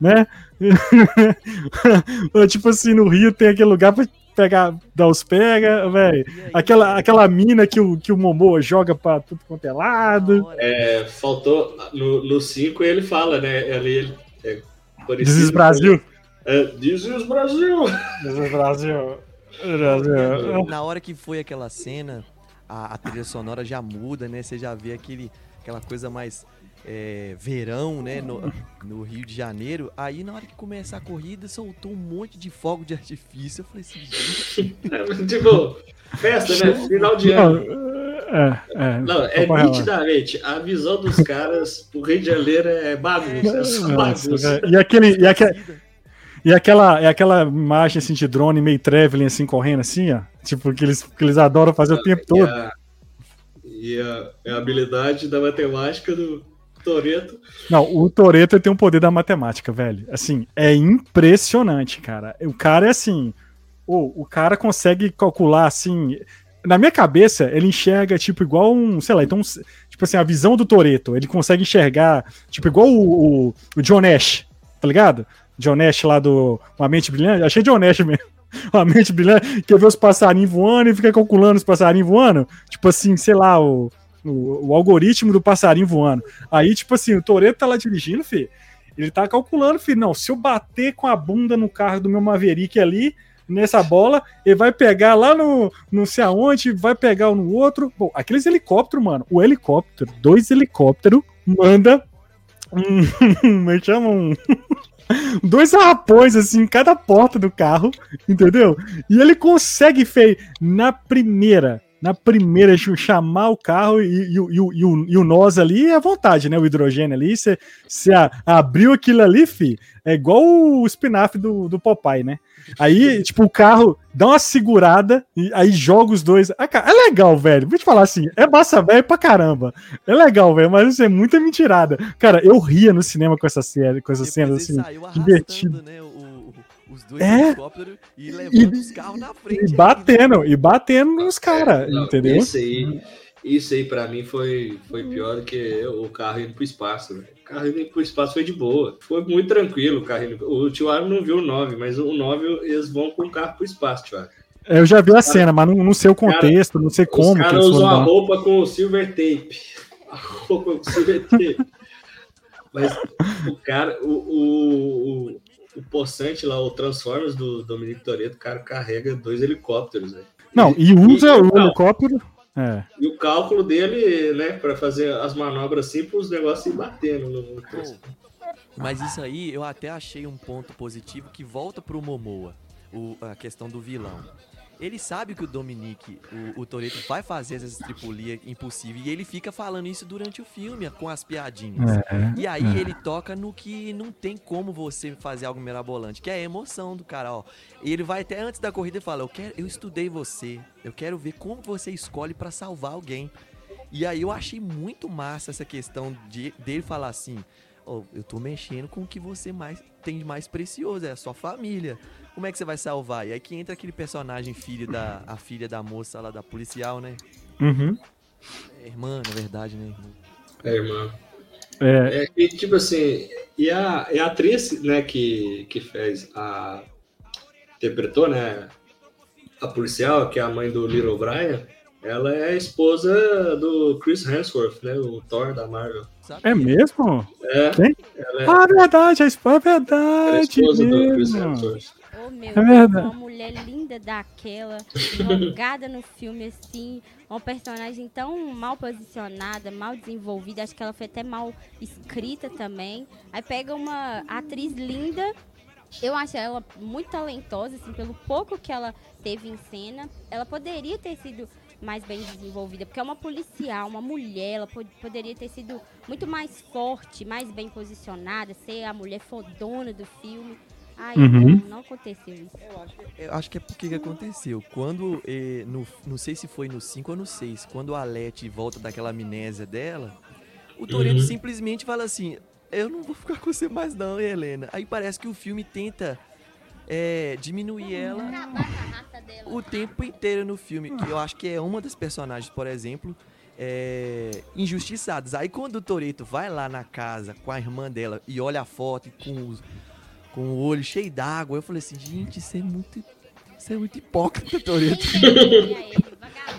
né? [laughs] tipo assim, no Rio tem aquele lugar pra pegar, dar os pega, velho. Aquela, aquela mina que o, que o Momoa joga pra tudo quanto é lado. É, faltou. No 5 ele fala, né? Ali ele. É Brasil. É, Brasil. Brasil. Na hora que foi aquela cena, a, a trilha sonora já muda, né? Você já vê aquele, aquela coisa mais é, verão, né, no, no, Rio de Janeiro. Aí na hora que começa a corrida, soltou um monte de fogo de artifício. Eu falei assim, gente. [laughs] tipo, festa, né? Final de ano. É, é, não, é nitidamente a visão dos caras, o Rio de Janeiro é bagunça, é bagunça. E aquele. E aquele e aquela, é aquela imagem assim de drone meio traveling assim correndo assim, ó. Tipo, que eles, que eles adoram fazer o tempo todo. E a, e a habilidade da matemática do, Toreto. Não, o Toreto tem um poder da matemática, velho. Assim, é impressionante, cara. O cara é assim. Oh, o cara consegue calcular assim. Na minha cabeça, ele enxerga, tipo, igual um. Sei lá, então. Tipo assim, a visão do Toreto. Ele consegue enxergar, tipo, igual o, o, o John Nash, tá ligado? John Nash lá do Uma Mente Brilhante. Achei John Nash mesmo. [laughs] uma mente brilhante, quer ver os passarinhos voando e fica calculando os passarinhos voando. Tipo assim, sei lá, o, o, o algoritmo do passarinho voando. Aí, tipo assim, o Toreto tá lá dirigindo, filho. Ele tá calculando, filho, não, se eu bater com a bunda no carro do meu Maverick ali, nessa bola, ele vai pegar lá no não sei aonde, vai pegar no outro. Bom, aqueles helicópteros, mano, o helicóptero, dois helicópteros, manda um. [laughs] Como é que chama? Um. [laughs] dois arrapões assim em cada porta do carro, entendeu? E ele consegue, Fei, na primeira, na primeira, chamar o carro e, e, e, e, o, e o nós ali é à vontade, né? O hidrogênio ali, você abriu aquilo ali, fi, é igual o espinafre do, do Popeye, né? Aí, tipo, o carro dá uma segurada e aí joga os dois. Ah, cara, é legal, velho. Vou te falar assim, é massa velho pra caramba. É legal, velho, mas isso é muita mentirada. Cara, eu ria no cinema com essa série, com essas cenas assim. Divertido. Né, os dois é? e levando e, os carros na frente. E batendo, e batendo nos caras, é, entendeu? Isso aí, isso aí pra mim foi, foi pior do que o carro indo pro espaço, velho carro indo pro espaço foi de boa. Foi muito tranquilo o carro indo. O tio Aaron não viu o 9, mas o 9 eles vão com o carro pro espaço, tio Aaron. Eu já vi a cena, mas não, não sei o contexto, cara, não sei como. Os caras usam [laughs] a roupa com silver tape. A roupa com silver tape. mas o cara, o, o, o, o possante lá, o Transformers do Dominique Toretto, o cara carrega dois helicópteros, velho. Não, e usa e, o helicóptero é. E o cálculo dele, né, para fazer as manobras assim, para os negócios ir batendo no. Mas isso aí eu até achei um ponto positivo que volta pro Momoa, o, a questão do vilão. Ele sabe que o Dominique, o, o Toreto, vai fazer essa tripulia impossível. E ele fica falando isso durante o filme, com as piadinhas. É, e aí é. ele toca no que não tem como você fazer algo mirabolante, que é a emoção do cara, ó. E ele vai até antes da corrida e fala: Eu, quero, eu estudei você, eu quero ver como você escolhe para salvar alguém. E aí eu achei muito massa essa questão de, dele falar assim: oh, eu tô mexendo com o que você mais tem de mais precioso, é a sua família como é que você vai salvar? E aí que entra aquele personagem filho da a filha da moça lá da policial, né? Uhum. É irmã, na verdade, né? É irmã. É. é e, tipo assim, e a, e a atriz, né, que, que fez a. interpretou, né? A policial, que é a mãe do Little Brian, ela é a esposa do Chris Hemsworth, né? O Thor da Marvel. É mesmo? É. Quem? É... Ah, verdade, a esposa é verdade. É a esposa mesmo. do Chris Hemsworth. Oh, meu é Deus, uma mulher linda daquela, jogada no filme assim, uma personagem tão mal posicionada, mal desenvolvida, acho que ela foi até mal escrita também. Aí pega uma atriz linda, eu acho ela muito talentosa, assim, pelo pouco que ela teve em cena. Ela poderia ter sido mais bem desenvolvida, porque é uma policial, uma mulher, ela pod poderia ter sido muito mais forte, mais bem posicionada, ser a mulher fodona do filme. Ai, uhum. não, não, aconteceu isso. Eu acho, que, eu acho que é porque que aconteceu. Quando, eh, no, não sei se foi no 5 ou no 6, quando a Leti volta daquela amnésia dela, o Toreto uhum. simplesmente fala assim: Eu não vou ficar com você mais, não, Helena. Aí parece que o filme tenta é, diminuir ela o tempo inteiro no filme. Que eu acho que é uma das personagens, por exemplo, é, injustiçadas. Aí quando o Toreto vai lá na casa com a irmã dela e olha a foto com os com o olho cheio d'água. Eu falei assim, gente, isso é muito. Isso é muito hipócrita, Toreto.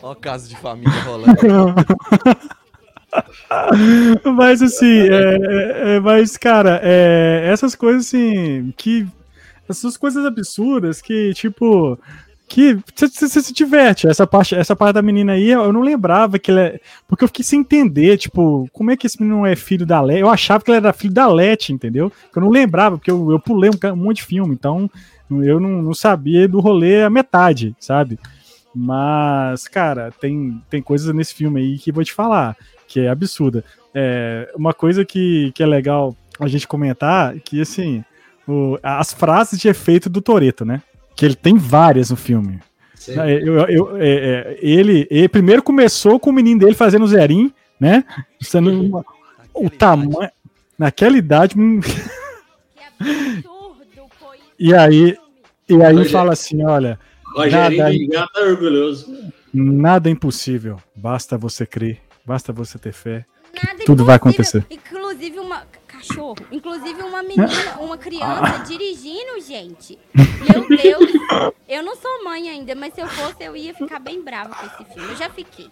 Ó, caso de família rolando. [laughs] mas assim, é, é, é, mas cara, é, essas coisas assim, que essas coisas absurdas que tipo que você se diverte. Essa parte, essa parte da menina aí, eu não lembrava que ele é. Porque eu fiquei sem entender, tipo, como é que esse menino é filho da Leti? Eu achava que ele era filho da Leti, entendeu? Eu não lembrava, porque eu, eu pulei um, um monte de filme, então eu não, não sabia do rolê a metade, sabe? Mas, cara, tem, tem coisas nesse filme aí que vou te falar, que é absurda. É, uma coisa que, que é legal a gente comentar, que assim, o, as frases de efeito do Toreto, né? que ele tem várias no filme. É, eu, eu, é, é, ele, ele, primeiro começou com o menino dele fazendo zerinho, né? Sendo [laughs] uma, o tamanho. Naquela idade. [laughs] E aí, e aí fala assim: olha. Rogerinho nada, tá orgulhoso. Nada é impossível. Basta você crer, basta você ter fé. tudo vai acontecer. Inclusive uma cachorro. Inclusive uma menina, uma criança dirigindo, gente. Meu Deus. Eu não mãe ainda, mas se eu fosse, eu ia ficar bem brava com esse filme. Eu já fiquei.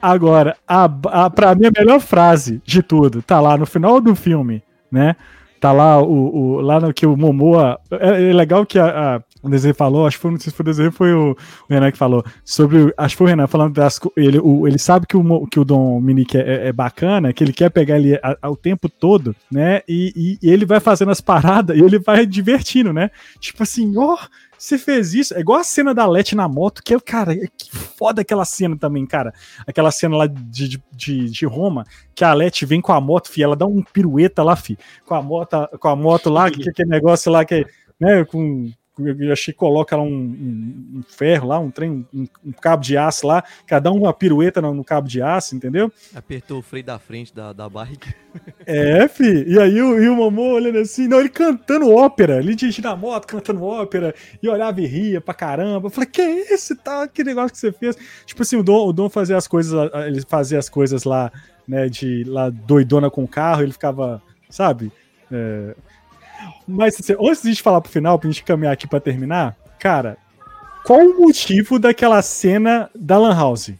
Agora, a, a, pra mim, a melhor frase de tudo tá lá no final do filme, né? Tá lá o, o lá no que o Momoa. É, é legal que a, a, o desenho falou, acho que foi, não sei se foi o desenho, foi o, o Renan que falou. Sobre. Acho que foi o Renan falando das. Ele, o, ele sabe que o, que o Dominique é, é bacana, que ele quer pegar ele o tempo todo, né? E, e, e, ele vai fazendo as paradas e ele vai divertindo, né? Tipo assim, ó. Oh, você fez isso. É igual a cena da Leti na moto, que é, cara, que foda aquela cena também, cara. Aquela cena lá de, de, de Roma, que a Leti vem com a moto, fi, ela dá um pirueta lá, fi, com a moto, com a moto lá, que, que [laughs] aquele negócio lá que, né, com eu achei que coloca lá um, um, um, ferro lá, um trem, um, um, cabo de aço lá, cada um uma pirueta no, no, cabo de aço, entendeu? Apertou o freio da frente da, da barriga. [laughs] É, fi. E aí o, e o Momô olhando assim, não, ele cantando ópera, ele dirigindo a moto, cantando ópera, e olhava e ria pra caramba. Eu falei, que é esse tal, que negócio que você fez? Tipo assim, o Dom, o Dom fazia as coisas, ele fazia as coisas lá, né, de lá doidona com o carro, ele ficava, sabe? É, mas assim, antes de a gente falar pro final, pra gente caminhar aqui pra terminar, cara, qual o motivo daquela cena da Lan House?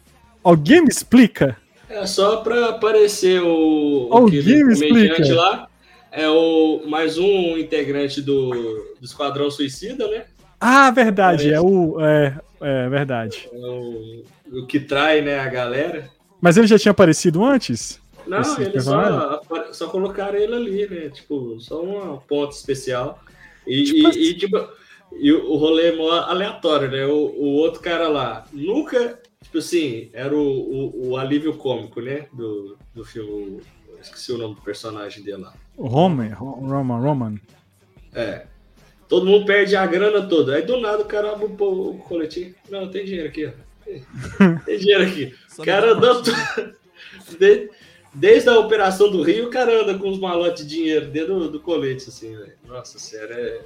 Alguém me explica? É só pra aparecer o, Alguém me explica. lá. É o mais um integrante do, do Esquadrão Suicida, né? Ah, verdade, é, é o. É, é verdade. É o, o que trai, né, a galera. Mas ele já tinha aparecido antes? Não, eles só, só colocaram ele ali, né? Tipo, só uma ponta especial. E, tipo, e, assim... e, tipo, e o rolê é aleatório, né? O, o outro cara lá nunca, tipo assim, era o, o, o, alívio cômico, né? Do, do filme. Esqueci o nome do personagem dele lá. O Roman, Roman, Roman. É. Todo mundo perde a grana toda. Aí do nada o cara abre o, o coletivo. Não, tem dinheiro aqui, ó. Tem [laughs] dinheiro aqui. O cara andou. [laughs] Desde a operação do Rio, o cara anda com uns malotes de dinheiro dentro do, do colete, assim, velho. Nossa, sério, é.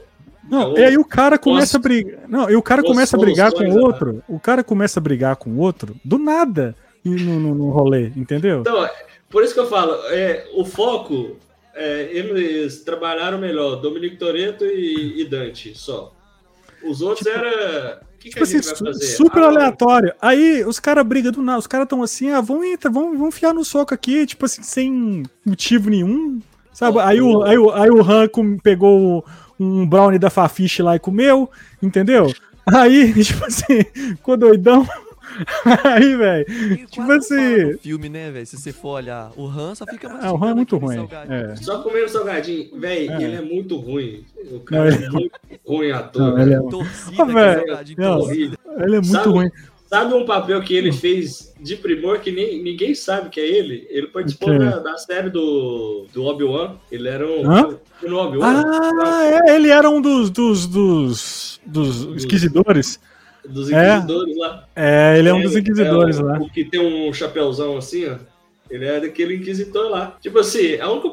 Não, é e aí o cara começa a brigar. Não, e o cara começa a brigar com o outro. O cara começa a brigar com o outro do nada no, no, no rolê, entendeu? Então, é, por isso que eu falo, é, o foco, é, eles trabalharam melhor, Dominique Toretto e, e Dante, só. Os outros tipo, era que tipo que assim, super ah, aleatório. Aí os caras brigam do nada, os caras estão assim, ah, vamos entrar, vamos, vamos enfiar no soco aqui, tipo assim, sem motivo nenhum. Sabe? Aí o, aí o, aí o Han pegou um brownie da Fafiche lá e comeu, entendeu? Aí, [laughs] tipo assim, ficou doidão. [laughs] Aí, velho. Tipo assim. filme, né, velho? Se você for olhar, o Han só fica mais. Ah, o Han é muito ruim. É. Só comendo salgadinho. Velho, é. ele é muito ruim. O cara não, é muito ruim ator. Não, ele é... Torcida, oh, não, ele é muito sabe, ruim. Sabe um papel que ele fez de primor que nem, ninguém sabe que é ele? Ele participou da, da, série do, do Obi-Wan. Ele era um. Hã? No Obi-Wan. Ah, é, ele era um dos, dos, dos, dos esquisidores dos é. inquisidores é, lá. É, ele é um dos inquisidores é, lá. O que tem um chapéuzão assim, ó. Ele é daquele inquisitor lá. Tipo assim, a única,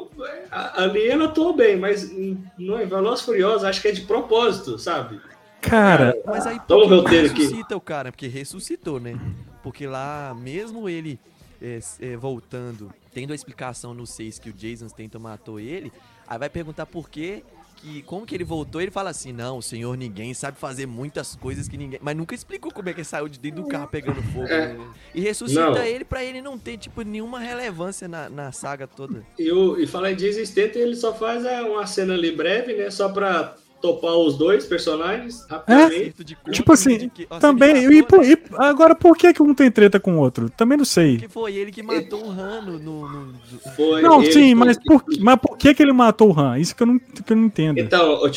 ali ele atuou bem, mas não é Veloz Furioso, acho que é de propósito, sabe? Cara, mas aí Toma o roteiro ressuscita aqui. o cara, porque ressuscitou, né? Porque lá, mesmo ele é, é, voltando, tendo a explicação no 6 que o Jason Statham matou ele, aí vai perguntar por que que como que ele voltou, ele fala assim: "Não, o senhor ninguém sabe fazer muitas coisas que ninguém", mas nunca explicou como é que ele saiu de dentro do carro pegando fogo. É. Né? E ressuscita não. ele para ele não ter tipo nenhuma relevância na, na saga toda. E o e fala de existente, ele só faz é, uma cena ali breve, né, só para topar os dois personagens rapidamente. É? Tipo assim, que, também. E, e, agora, por que, que um tem treta com o outro? Também não sei. Porque foi ele que matou o Han no. no. Foi não, sim, mas por, mas por que, que ele matou o Han? Isso que eu não, que eu não entendo. Então, ô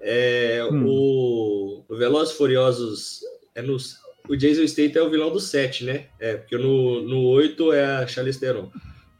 é, hum. o, o Velozes Furiosos é no, o Jason Statham é o vilão do 7, né? É, porque no, no 8 é a Charlize Theron.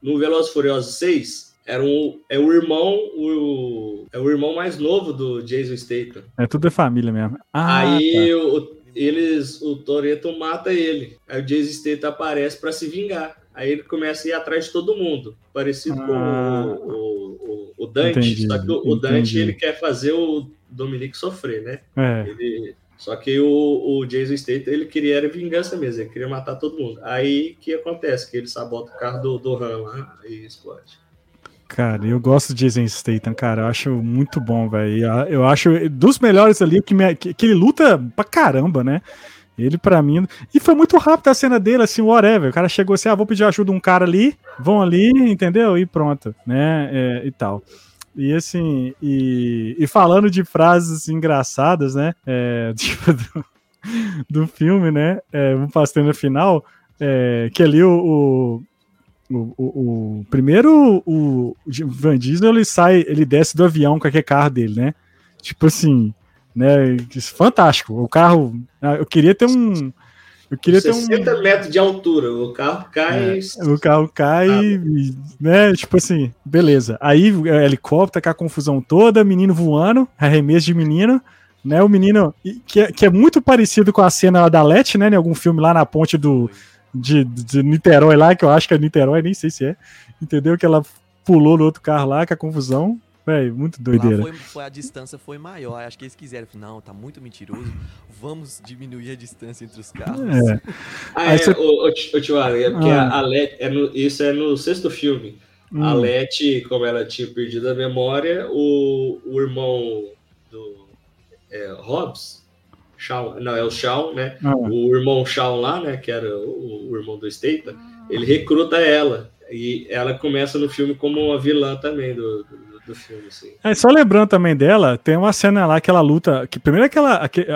No Velozes Furiosos 6 era um, é o irmão, o, é o irmão mais novo do Jason Statham. É tudo é família mesmo. Ah, Aí tá. o, eles, o Toreto mata ele. Aí o Jason Statham aparece para se vingar. Aí ele começa a ir atrás de todo mundo, parecido ah, com o, o, o, Dante. Entendi, só que o, o Dante ele quer fazer o Dominique sofrer, né? É. Ele, só que o, o Jason Statham ele queria era vingança mesmo, ele queria matar todo mundo. Aí que acontece? Que ele sabota o carro do, do Han lá e explode. Cara, eu gosto de Jason Statham, cara. Eu acho muito bom, velho. Eu acho dos melhores ali que, me, que, que, ele luta pra caramba, né? Ele, pra mim. E foi muito rápido a cena dele, assim, whatever. O cara chegou assim, ah, vou pedir ajuda um cara ali, vão ali, entendeu? E pronto, né? É, e tal. E assim, e, e falando de frases engraçadas, né? É, [laughs] tipo, do, do filme, né? É, um no final, é, que ali o, o, o, o, primeiro o Van Diesel ele sai, ele desce do avião com aquele carro dele, né? Tipo assim, né? Fantástico. O carro, ah, eu queria ter um eu queria 60 ter um... metros de altura, o carro cai. É, o carro cai, ah, né? Tipo assim, beleza. Aí é, helicóptero com a confusão toda, menino voando, arremesso de menino, né? O menino, que é, que é muito parecido com a cena da Leti, né? Em algum filme lá na ponte do, de, de Niterói lá, que eu acho que é Niterói, nem sei se é. Entendeu? Que ela pulou no outro carro lá, com a confusão. Véi, muito doideira. Foi, foi, a distância foi maior. Acho que eles quiseram. Não, tá muito mentiroso. Vamos diminuir a distância entre os carros. É. Ah, é, você... o, o, o é porque ah. a, Let, é no, isso é no sexto filme. Hum. A Leti, como ela tinha perdido a memória, o, o irmão do é, Hobbs, Shawn, não, é o Shawn, né? Ah. O irmão Shawn lá, né? Que era o, o irmão do Statham, ele recruta ela. E ela começa no filme como uma vilã também do, do do filme, assim. É, só lembrando também dela, tem uma cena lá que ela luta. Que primeiro aquela. Que,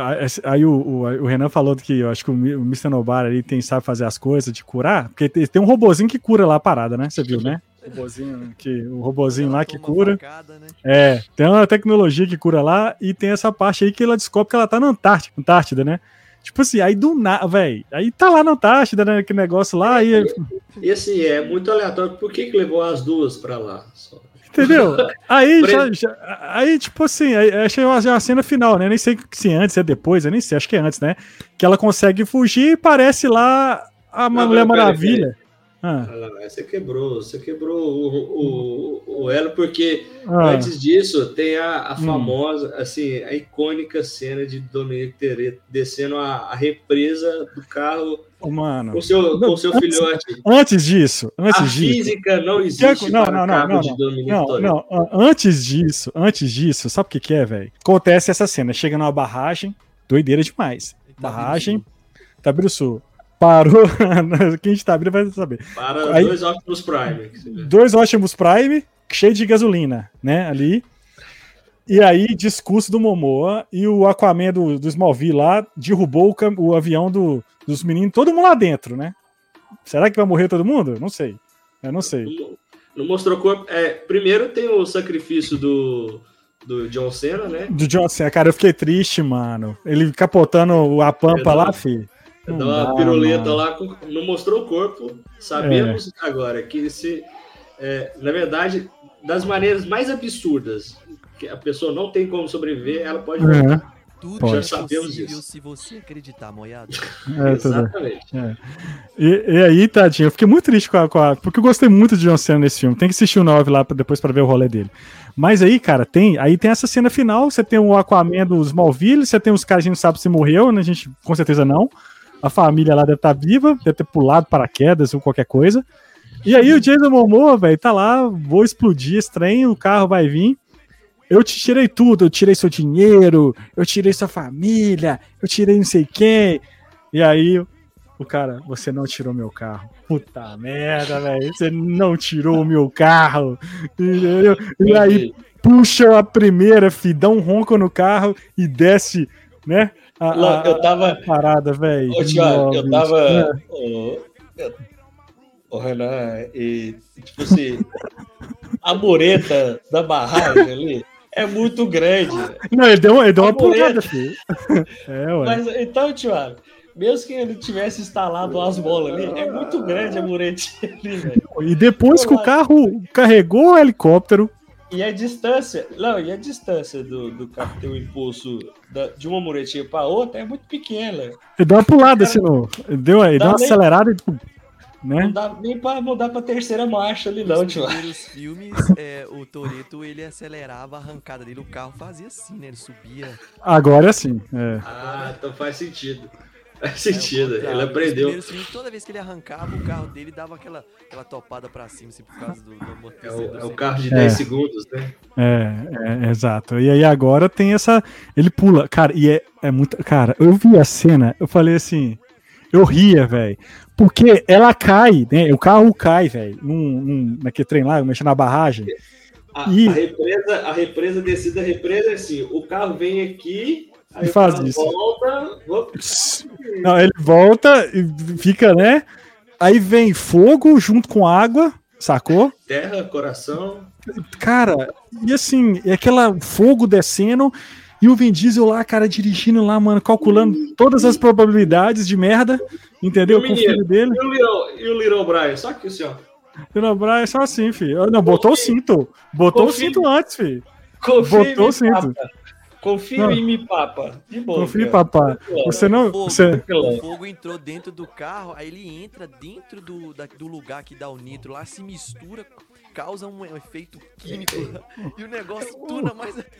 aí o, o, o, Renan falou que eu acho que o, o Mr. Nobar ali tem, sabe fazer as coisas de curar. Porque tem, tem um robozinho que cura lá a parada, né? Você viu, né? O robozinho, que, o robozinho lá que cura. Facada, né? É, tem uma tecnologia que cura lá e tem essa parte aí que ela descobre que ela tá na Antártida, Antártida né? Tipo assim, aí do nada, velho. Aí tá lá na Antártida, né? Que negócio lá. E, e assim, é muito aleatório. Por que, que levou as duas pra lá? Só? Entendeu? [laughs] Aí, já, já, aí tipo assim, achei uma, uma cena final, né? Nem sei se é antes, se é depois, eu nem sei, acho que é antes, né? Que ela consegue fugir e parece lá a Mulher Maravilha. Ah. Você quebrou, você quebrou o, o, o elo, porque ah. antes disso tem a, a hum. famosa, hum. assim, a icônica cena de Dominique Toretto descendo a, a, represa do carro Mano. com seu, com seu antes, filhote. Antes disso, antes a disso. física não existe não, não, não, não, não, não, antes disso, antes disso, sabe o que, que é, velho? Acontece essa cena, chega numa barragem, doideira demais. Barragem, Tabiruçu. Parou. [laughs] Quem está abrindo vai saber. Para Aí, dois Optimus Prime. Dois Optimus Prime, cheio de gasolina, né? Ali. E aí, discurso do Momoa e o Aquaman do, do Smallville lá derrubou o, o avião do, dos meninos, todo mundo lá dentro, né? Será que vai morrer todo mundo? Não sei. Eu não sei. Não, não mostrou corpo. É, primeiro tem o sacrifício do, do John Cena, né? Do John Cena, cara, eu fiquei triste, mano. Ele capotando a pampa é, lá, filho. Dá uma piruleta lá, não mostrou o corpo. Sabemos é. agora que se. É, na verdade, das maneiras mais absurdas que a pessoa não tem como sobreviver, ela pode é. Tudo pode. já sabemos disso. se você acreditar, moiado. É, Exatamente. É. E, e, aí, tadinho, eu fiquei muito triste com a, com a, Porque eu gostei muito de John Cena nesse filme. Tem que assistir o 9 lá pra, depois para ver o rolê dele. Mas aí, cara, tem. Aí tem essa cena final. Você tem o Aquaman do Smallville, você tem os caras que a gente não sabe se morreu, né? A gente com certeza não. A família lá deve estar tá viva, deve ter pulado paraquedas ou qualquer coisa. E aí o Jason Momoa, velho, tá lá, vou explodir esse trem, o carro vai vir. Eu te tirei tudo, eu tirei seu dinheiro, eu tirei sua família, eu tirei não sei quem. E aí o cara, você não tirou meu carro. Puta merda, velho, você não tirou o meu carro. E, e aí puxa a primeira, fi, dá um ronco no carro e desce, né? A, a, eu tava. parada, velho. Eu tava. O, o Renan, e tipo assim, a mureta da barragem ali é muito grande. Não, ele deu, ele deu uma pulada, filho. [laughs] É, ué. Mas então, Thiago, mesmo que ele tivesse instalado as bolas ali, é muito grande a muretinha ali, velho. E depois que o carro carregou o helicóptero, e a distância, não, e a distância do, do carro ter o impulso da, de uma muretinha para outra é muito pequena. Ele deu uma pulada, assim, no, deu, ele deu uma nem, acelerada e. Né? Não dá nem para mudar para terceira marcha ali, não, tio. Nos primeiros filmes, é, o Toreto ele acelerava a arrancada dele, o carro fazia assim, né? Ele subia. Agora sim. É. Ah, então faz sentido. Faz sentido, é, ele aprendeu. Filmes, toda vez que ele arrancava, o carro dele dava aquela, aquela topada pra cima, assim, por causa do, do É o, é o carro de 10 é. segundos, né? É, é, exato. E aí agora tem essa. Ele pula, cara, e é, é muito. Cara, eu vi a cena, eu falei assim. Eu ria, velho. Porque ela cai, né? O carro cai, velho. Num, num, naquele trem lá, mexendo na barragem. A, e... a, represa, a represa descida, a represa é assim: o carro vem aqui, aí faz isso. volta. Não, ele volta e fica, né? Aí vem fogo junto com água, sacou? Terra, coração. Cara, e assim, é aquela fogo descendo e o Vin Diesel lá, cara, dirigindo lá, mano, calculando todas as probabilidades de merda, entendeu? Com o filho dele. E o Little, e o Little Brian, só que assim, ó. Little Brian é só assim, filho. Não, botou Confio. o cinto. Botou Confio. o cinto antes, filho. Confio botou o cinto. Confio não. em mim, papa. De boa. Confio em papá. Você não. O fogo, você... o fogo entrou dentro do carro, aí ele entra dentro do, da, do lugar que dá o nitro lá, se mistura causa um efeito químico [laughs] e o negócio tuna mais. [laughs]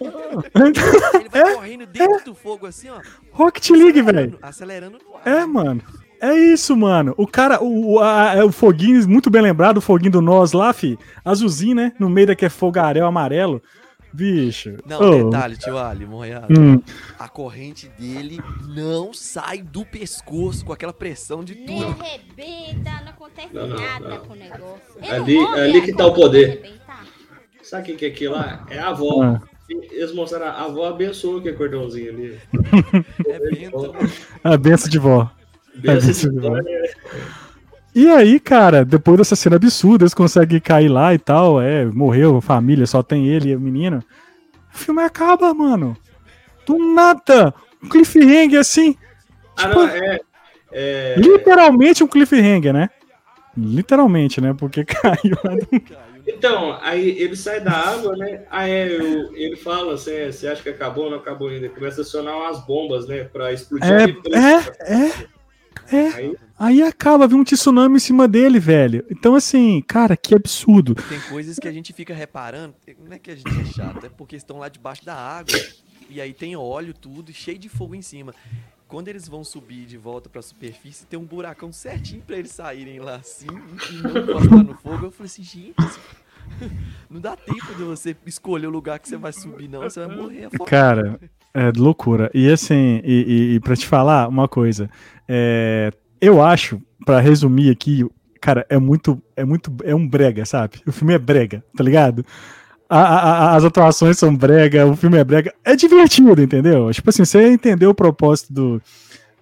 Ele vai é, correndo dentro é. do fogo assim, ó. Rocket League, velho. Acelerando no ar. É, mano. É isso, mano. O cara, o, a, é o foguinho, muito bem lembrado, o foguinho do nós lá, fi. Azulzinho, né? No meio daquele fogaréu amarelo. Bicho. Não, oh. detalhe, tio Ali, Monreal. Hum. A corrente dele não sai do pescoço com aquela pressão de tudo. Nem arrebenta, não acontece não, nada não. com o negócio. Ele ali, ali que tá o poder. Sabe o que é aquilo lá? É a avó. Ah. Eles mostraram, a avó abençoou aquele cordãozinho ali. é bento. [laughs] A benção de vó. Benção de vó. E aí, cara, depois dessa cena absurda, eles conseguem cair lá e tal. É, morreu a família, só tem ele e o menino. O filme acaba, mano. Do nada. Um cliffhanger assim. Ah, tipo, não, é, é... Literalmente um cliffhanger, né? Literalmente, né? Porque [laughs] caiu lá do... Então, aí ele sai da água, né? Aí eu, ele fala assim: você acha que acabou? Não acabou ainda. Começa a acionar umas bombas, né? Pra explodir. É, é, é, é. Aí, Aí acaba, vem um tsunami em cima dele, velho. Então, assim, cara, que absurdo. Tem coisas que a gente fica reparando, não é que a gente é chato, é porque estão lá debaixo da água. E aí tem óleo, tudo, cheio de fogo em cima. Quando eles vão subir de volta pra superfície, tem um buracão certinho pra eles saírem lá assim e não encostar no fogo. Eu falei assim, gente, [laughs] não dá tempo de você escolher o lugar que você vai subir, não. Você vai morrer afogado. Cara, é loucura. E assim, e, e, e pra te falar uma coisa, é, eu acho, para resumir aqui, cara, é muito, é muito, é um brega, sabe? O filme é brega, tá ligado? A, a, as atuações são brega, o filme é brega. É divertido, entendeu? Tipo assim, você entendeu o propósito do,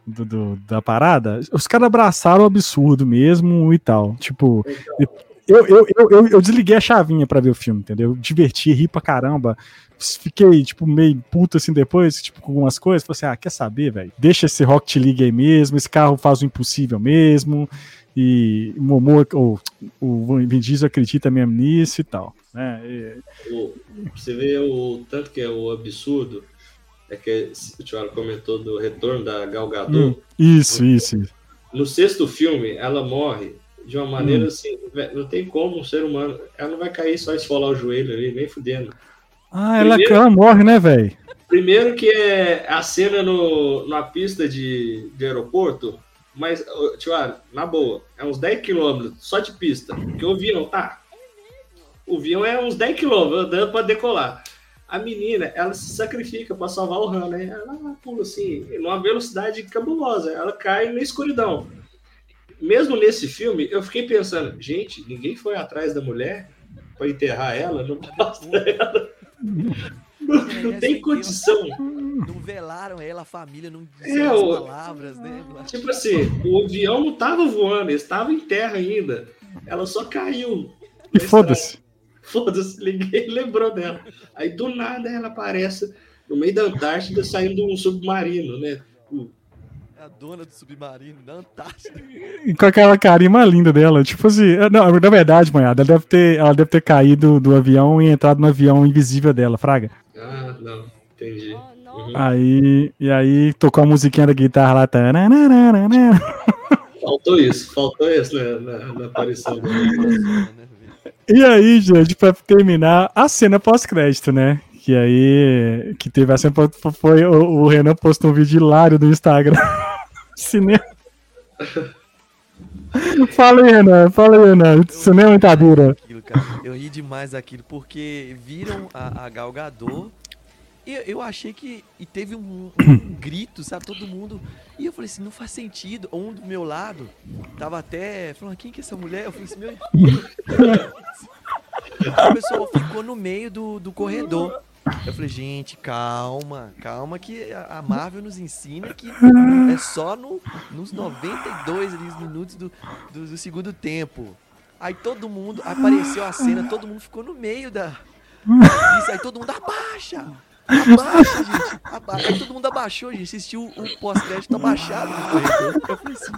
do, do da parada? Os caras abraçaram o absurdo mesmo e tal. Tipo, eu, eu, eu, eu, eu desliguei a chavinha para ver o filme, entendeu? Diverti, ri pra caramba fiquei, tipo, meio puto assim depois, tipo, com algumas coisas. Falei assim, ah, quer saber, velho? Deixa esse Rocket League aí mesmo, esse carro faz o impossível mesmo. E o Momo, ou o Vin Diesel acredita mesmo nisso e tal. Né? E... Você vê o tanto que é o absurdo, é que o Thiago comentou do retorno da Gal Gadot. Hum, isso, isso. No sexto filme, ela morre de uma maneira hum. assim, não tem como um ser humano, ela não vai cair só esfolar o joelho ali, nem fudendo. Ah, ela, primeiro, ela morre, né, velho? Primeiro que é a cena no, na pista de, de aeroporto, mas, tio, na boa, é uns 10 quilômetros só de pista. Porque o avião, tá? O avião é uns 10 quilômetros andando para decolar. A menina, ela se sacrifica para salvar o Han, né? Ela pula assim, numa velocidade cabulosa. Ela cai na escuridão. Mesmo nesse filme, eu fiquei pensando, gente, ninguém foi atrás da mulher para enterrar ela, não mostra ela. Não, tem condição. Não velaram ela, a família não disseram é, as palavras, né? Tipo assim, o avião não tava voando, ele estava em terra ainda. Ela só caiu. E foda-se. Foda-se, ninguém [laughs] lembrou dela. Aí do nada ela aparece no meio da Antártida saindo de um submarino, né? A dona do submarino da Antártida. E com aquela carinha mais linda dela. Tipo assim, é, não, na verdade, manhada, ela deve ter, ela deve ter caído do avião e entrado no avião invisível dela, Fraga. Ah, não, entendi. Uhum. Aí, e aí tocou a musiquinha da guitarra lá. Tá... Faltou isso, faltou isso né, na, na aparição dela. E aí, gente, pra terminar, a cena pós-crédito, né? Que aí, que teve a cena, foi, o, o Renan postou um vídeo hilário no Instagram. Cinema. fala aí, Renan. Fala aí, Renan. Cinema Itadura. Eu ri demais daquilo, porque viram a, a Gal Gadot eu, eu achei que. E teve um, um, [coughs] grito, sabe? Todo mundo. E eu falei assim: não faz sentido. Um do meu lado tava até falando: quem que é essa mulher? Eu falei assim: meu. o [laughs] pessoal ficou no meio do, do corredor. Eu falei, gente, calma, calma, que a Marvel nos ensina que é só no, nos 92 ali, minutos do, do, do segundo tempo. Aí todo mundo, apareceu a cena, todo mundo ficou no meio da. Isso, aí todo mundo abaixa! Abaixa, gente. Abaixa. Aí todo mundo abaixou, gente. Assistiu o pós-crédito abaixado no corredor. Eu falei assim,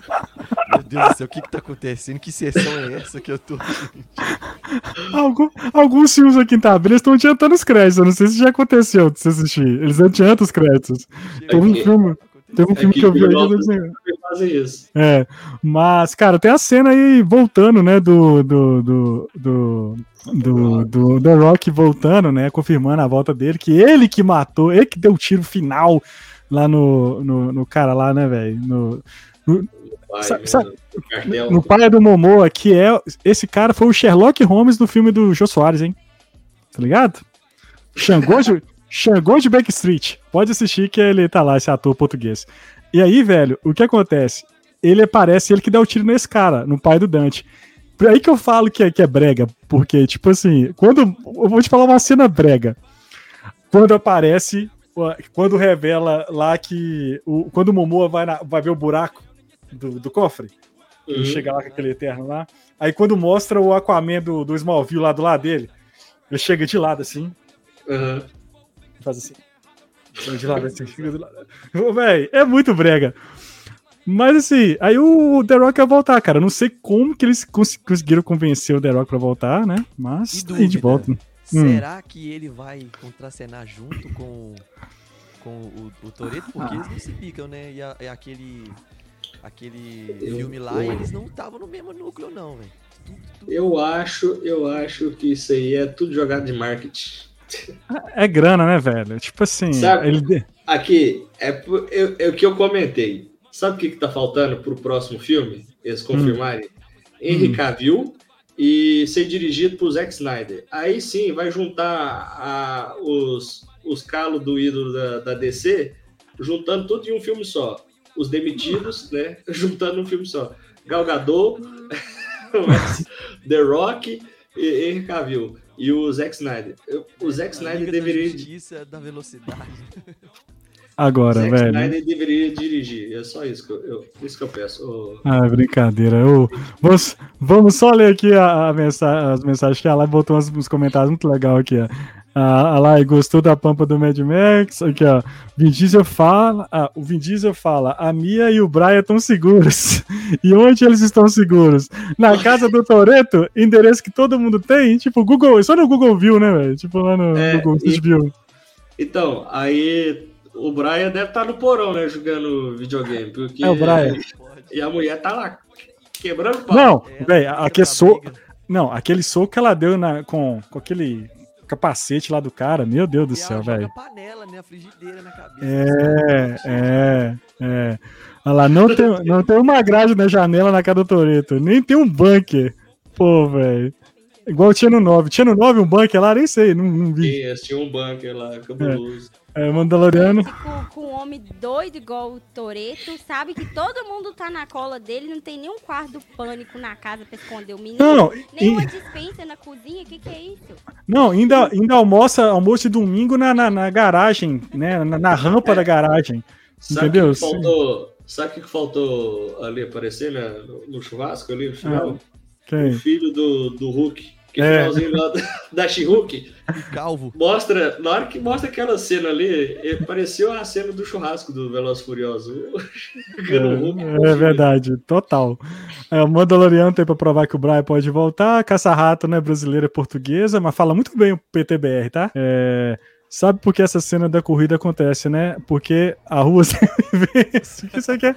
meu Deus do céu, o que que tá acontecendo? Que sessão é essa que eu tô, Algum, alguns filmes aqui em Tabela estão adiantando os créditos. Eu não sei se já aconteceu de você assistir. Eles adiantam os créditos. Tem um filme... Tem um filme que eu vi aí fazem isso. É, mas, cara, tem a cena aí voltando, né, do, do, do, do do, do The Rock voltando, né? Confirmando a volta dele, que ele que matou, ele que deu o tiro final lá no, no, no cara lá, né, velho? No, no, pai, sabe, sabe, no, no pai do Momoa, que é. Esse cara foi o Sherlock Holmes do filme do Jô Soares, hein? Tá ligado? Xangô Xangô de Backstreet. Pode assistir que ele tá lá, esse ator português. E aí, velho, o que acontece? Ele aparece, ele que dá o tiro nesse cara, no pai do Dante. Por aí que eu falo que é, que é brega, porque, tipo assim, quando. Eu vou te falar uma cena brega. Quando aparece, quando revela lá que. O, quando o Momoa vai, na, vai ver o buraco do, do cofre, uhum. ele chega lá com aquele eterno lá. Aí quando mostra o Aquaman do, do Smallville lá do lado dele, ele chega de lado assim. Uhum. Faz assim. De lado assim, chega do lado. Véi, é muito brega. Mas assim, aí o The Rock ia voltar, cara. Não sei como que eles cons conseguiram convencer o The Rock pra voltar, né? Mas tá aí de volta. Hum. Será hum. que ele vai contracenar junto com, com o, o Toreto? Porque eles não se picam, né? E, a, e aquele, aquele filme lá, eu, eles não estavam no mesmo núcleo, não, velho. Eu acho, eu acho que isso aí é tudo jogado de marketing. É grana, né, velho? Tipo assim. Sabe, ele... Aqui, é, é, é o que eu comentei. Sabe o que, que tá faltando pro próximo filme? Eles confirmarem? Hum. Henry hum. Cavill e ser dirigido por Zack Snyder. Aí sim, vai juntar a, os, os calos do ídolo da, da, DC, juntando tudo em um filme só. Os demitidos, né? [laughs] Juntando um filme só. Gal Gadot, [laughs] The Rock e Henry Cavill. E o Zack Snyder. O Zack Snyder deveria. Justiça da velocidade. Agora, Zack velho. Snyder deveria dirigir. É só isso que eu, eu isso que eu peço. Oh. Ah, brincadeira. Eu, vamos, vamos só ler aqui a, a mensagem, as mensagens que a Lai botou uns, uns comentários muito legal aqui. Ó. A, a Lai gostou da pampa do Mad Max. Aqui, ó. Vin Diesel fala. Ah, o Vin Diesel fala: a Mia e o Brian estão seguros. [laughs] e onde eles estão seguros? Na casa do Toreto, endereço que todo mundo tem. Tipo, Google, só no Google View, né, velho? Tipo lá no é, Google e, View. Então, aí o Brian deve estar tá no porão, né, jogando videogame. Porque é o Brian. E a mulher tá lá quebrando pau. Não, velho, aquele soco. Não, aquele soco que ela deu na, com, com aquele capacete lá do cara, meu Deus do céu, velho. panela, né, a frigideira na cabeça. É, é, é. Olha lá, não tem, não tem uma grade na janela na casa do Toreto, nem tem um bunker. Pô, velho. Igual tinha no 9. Tinha no 9 um bunker lá? Nem sei, não, não vi. Sim, tinha um bunker lá, cabuloso. É. É, Mandaloriano. Com, com um homem doido igual o Toreto, sabe que todo mundo tá na cola dele, não tem nenhum quarto do pânico na casa pra esconder o menino. Não, nenhuma e... dispensa na cozinha, o que, que é isso? Não, ainda, ainda almoça almoço de domingo na, na, na garagem, né? Na, na rampa é. da garagem. Sabe entendeu? Que faltou, sabe o que faltou ali aparecer né, no, no churrasco ali no final? Ah, o filho do, do Hulk. Que é. finalzinho lá da She-Hulk. Calvo. Mostra, na hora que mostra aquela cena ali, pareceu a cena do churrasco do Veloz Furioso. [laughs] É, é, verdade, total. É, o Mandaloriano tem pra provar que o Brian pode voltar. Caça-rato, né, brasileira e portuguesa, mas fala muito bem o PTBR, tá? É. Sabe por que essa cena da corrida acontece, né? Porque a rua [laughs] sempre vence. O que você quer?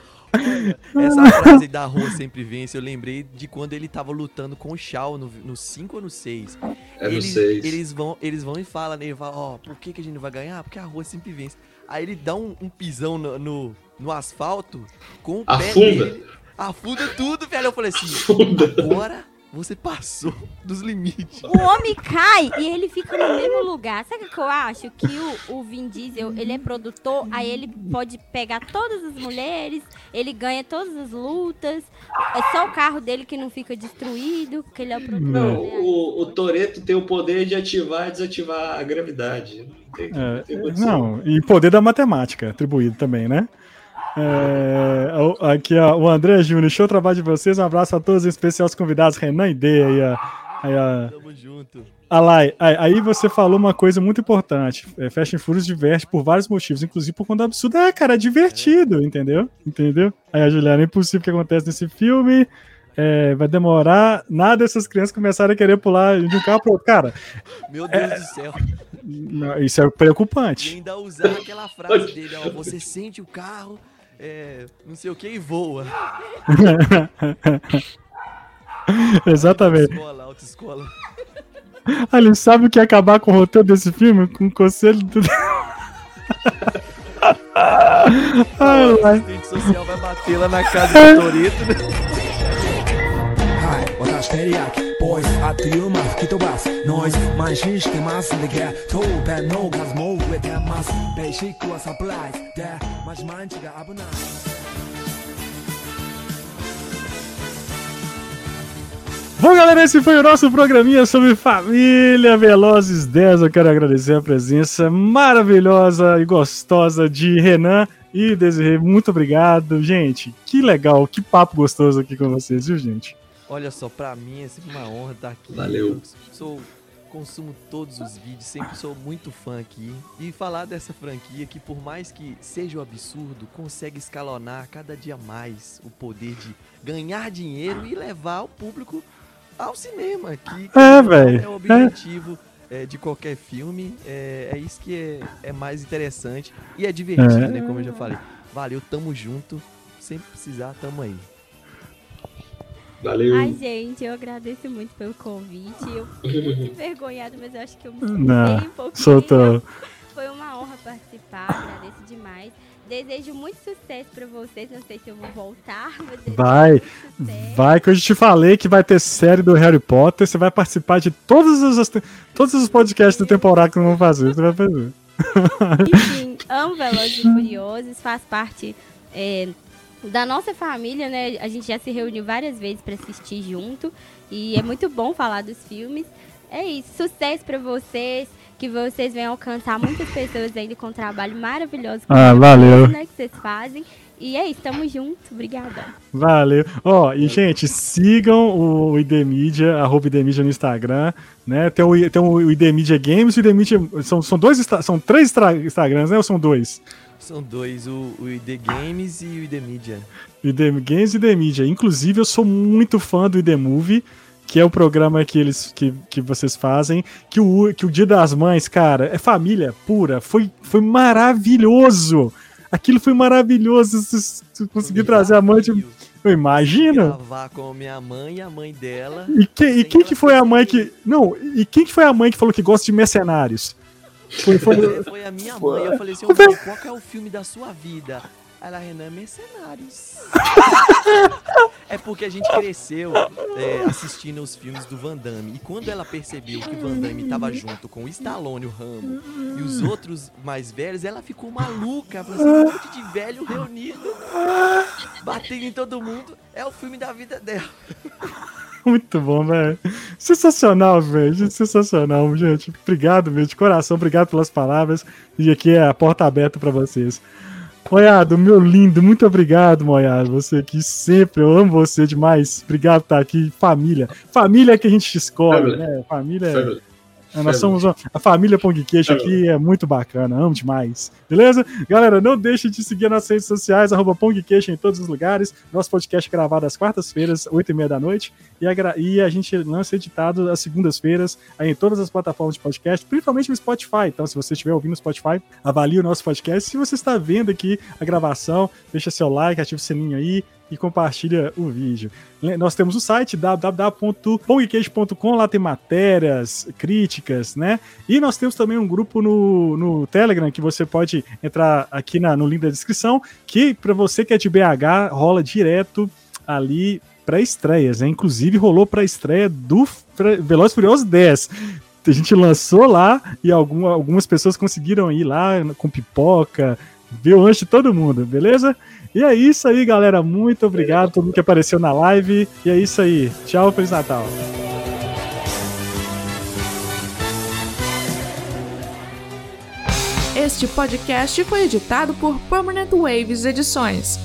Essa frase da rua sempre vence, eu lembrei de quando ele tava lutando com o Shao no 5 ou no 6. É eles, no 6. Eles vão, eles vão e falam, né? Falam, ó, oh, por que, que a gente não vai ganhar? Porque a rua sempre vence. Aí ele dá um, um pisão no, no, no, asfalto com o Afunda. pé dele. Afunda tudo, velho. Eu falei assim, Afunda. agora você passou dos limites. O homem cai e ele fica no mesmo lugar. Sabe o que eu acho? Que o, o Vin Diesel, ele é produtor, aí ele pode pegar todas as mulheres, ele ganha todas as lutas. É só o carro dele que não fica destruído, porque ele é o produtor. Não, né? o, o Toreto tem o poder de ativar e desativar a gravidade. Tem, é, tem não, e poder da matemática atribuído também, né? É, aqui, ó, o André Júnior, show trabalho de vocês. Um abraço a todos, em especial os convidados, Renan e Dê aí, ó. Aí, ó. Tamo junto. Alai, aí você falou uma coisa muito importante. É, Fast and Furious diverte por vários motivos, inclusive por conta do absurdo. É, cara, é divertido, entendeu? Entendeu? Aí a Juliana, é impossível que aconteça nesse filme. É, vai demorar nada dessas crianças começarem a querer pular de um carro pro outro. Cara. Meu Deus é, do céu. Isso é preocupante. E ainda usar aquela frase dele, ó, você sente o carro, é, não sei o que e voa. [laughs] Exatamente. Autoescola, autoescola. Ah, ele sabe o que é acabar com o roteiro desse filme? Com o conselho do. [laughs] Ai, o assistente social vai bater lá na casa do Torito, né? 私テ リヤキボイスあっという間吹き飛ばすノイズ慢心してますんでゲットペンの数も増えてますベーシックはサプライズでマジ毎日が危ない Bom, galera, esse foi o nosso programinha sobre Família Velozes 10. Eu quero agradecer a presença maravilhosa e gostosa de Renan e Desirê. Muito obrigado, gente. Que legal, que papo gostoso aqui com vocês, viu, gente? Olha só, pra mim é sempre uma honra estar aqui. Valeu. Eu sou, consumo todos os vídeos, sempre sou muito fã aqui. E falar dessa franquia que, por mais que seja um absurdo, consegue escalonar cada dia mais o poder de ganhar dinheiro e levar o público ao cinema. Que, que é, velho. É o objetivo. É. de qualquer filme, é, é isso que é, é, mais interessante e é divertido, é. né? Como eu já falei. Valeu, tamo junto. Sempre precisar, tamo aí. Valeu. Ai, gente, eu agradeço muito pelo convite. Eu fiquei [laughs] muito envergonhada, mas eu acho que eu me Não, um pouquinho. Soltou. Foi uma honra participar, agradeço demais. Desejo muito sucesso para vocês. Não sei se eu vou voltar. vai, vai que eu te falei que vai ter série do Harry Potter. Você vai participar de todos os, todos os podcasts do temporada que eu vou fazer. Você vai fazer. Enfim, amo Velozes e Furiosos. Faz parte é, da nossa família, né? A gente já se reuniu várias vezes para assistir junto e é muito bom falar dos filmes. É isso, sucesso para vocês, que vocês venham alcançar muitas pessoas ainda com um trabalho maravilhoso ah, valeu. Né, que vocês fazem. E é isso, tamo junto. Obrigada. Valeu. Ó, oh, e gente, sigam o IDMedia, arroba IDMedia no Instagram, né? Tem o, tem o IDMedia Games e o IDMedia... São, são, dois, são três Instagrams, né? Ou são dois? São dois, o, o ID Games e o ID Media. ID Games e ID Media. Inclusive, eu sou muito fã do ID Movie, que é o programa que eles que, que vocês fazem, que o, que o Dia das Mães, cara, é família pura. Foi, foi maravilhoso. Aquilo foi maravilhoso. Você conseguiu trazer a mãe de. Eu imagino. Gravar com minha mãe e a mãe dela. E, que, e quem que foi a mãe que. Não, e quem que foi a mãe que falou que gosta de mercenários? Foi, foi... foi a minha mãe. Eu falei assim, qual é o filme da sua vida? Ela, Renan, Mercenários. [laughs] é porque a gente cresceu é, assistindo os filmes do Van Damme. E quando ela percebeu que o Van Damme tava junto com o Stallone, o Rambo, e os outros mais velhos, ela ficou maluca. Falou assim, um monte de velho reunido, batendo em todo mundo. É o filme da vida dela. [laughs] Muito bom, velho. Sensacional, velho. Sensacional, gente. Obrigado, meu, de coração. Obrigado pelas palavras. E aqui é a porta aberta para vocês. Moiado, meu lindo, muito obrigado, Moiado. Você aqui sempre, eu amo você demais. Obrigado por estar aqui. Família. Família é que a gente escolhe, Família. né? Família é. É, nós somos a família Pong Queixo aqui, é muito bacana, amo demais. Beleza? Galera, não deixe de seguir nas redes sociais, arroba Pong Queixo em todos os lugares. Nosso podcast é gravado às quartas-feiras, oito e meia da noite. E a, e a gente lança editado às segundas-feiras em todas as plataformas de podcast, principalmente no Spotify. Então, se você estiver ouvindo no Spotify, avalie o nosso podcast. Se você está vendo aqui a gravação, deixa seu like, ativa o sininho aí e compartilha o vídeo. Nós temos o site www.pongcast.com, lá tem matérias, críticas, né? E nós temos também um grupo no, no Telegram que você pode entrar aqui na, no link da descrição, que para você que é de BH, rola direto ali para estreias, né? Inclusive rolou para estreia do Veloz Furioso 10 a gente lançou lá e alguma, algumas pessoas conseguiram ir lá com pipoca, ver antes de todo mundo, beleza? E é isso aí, galera. Muito obrigado a todo mundo que apareceu na live. E é isso aí. Tchau, Feliz Natal. Este podcast foi editado por Permanent Waves Edições.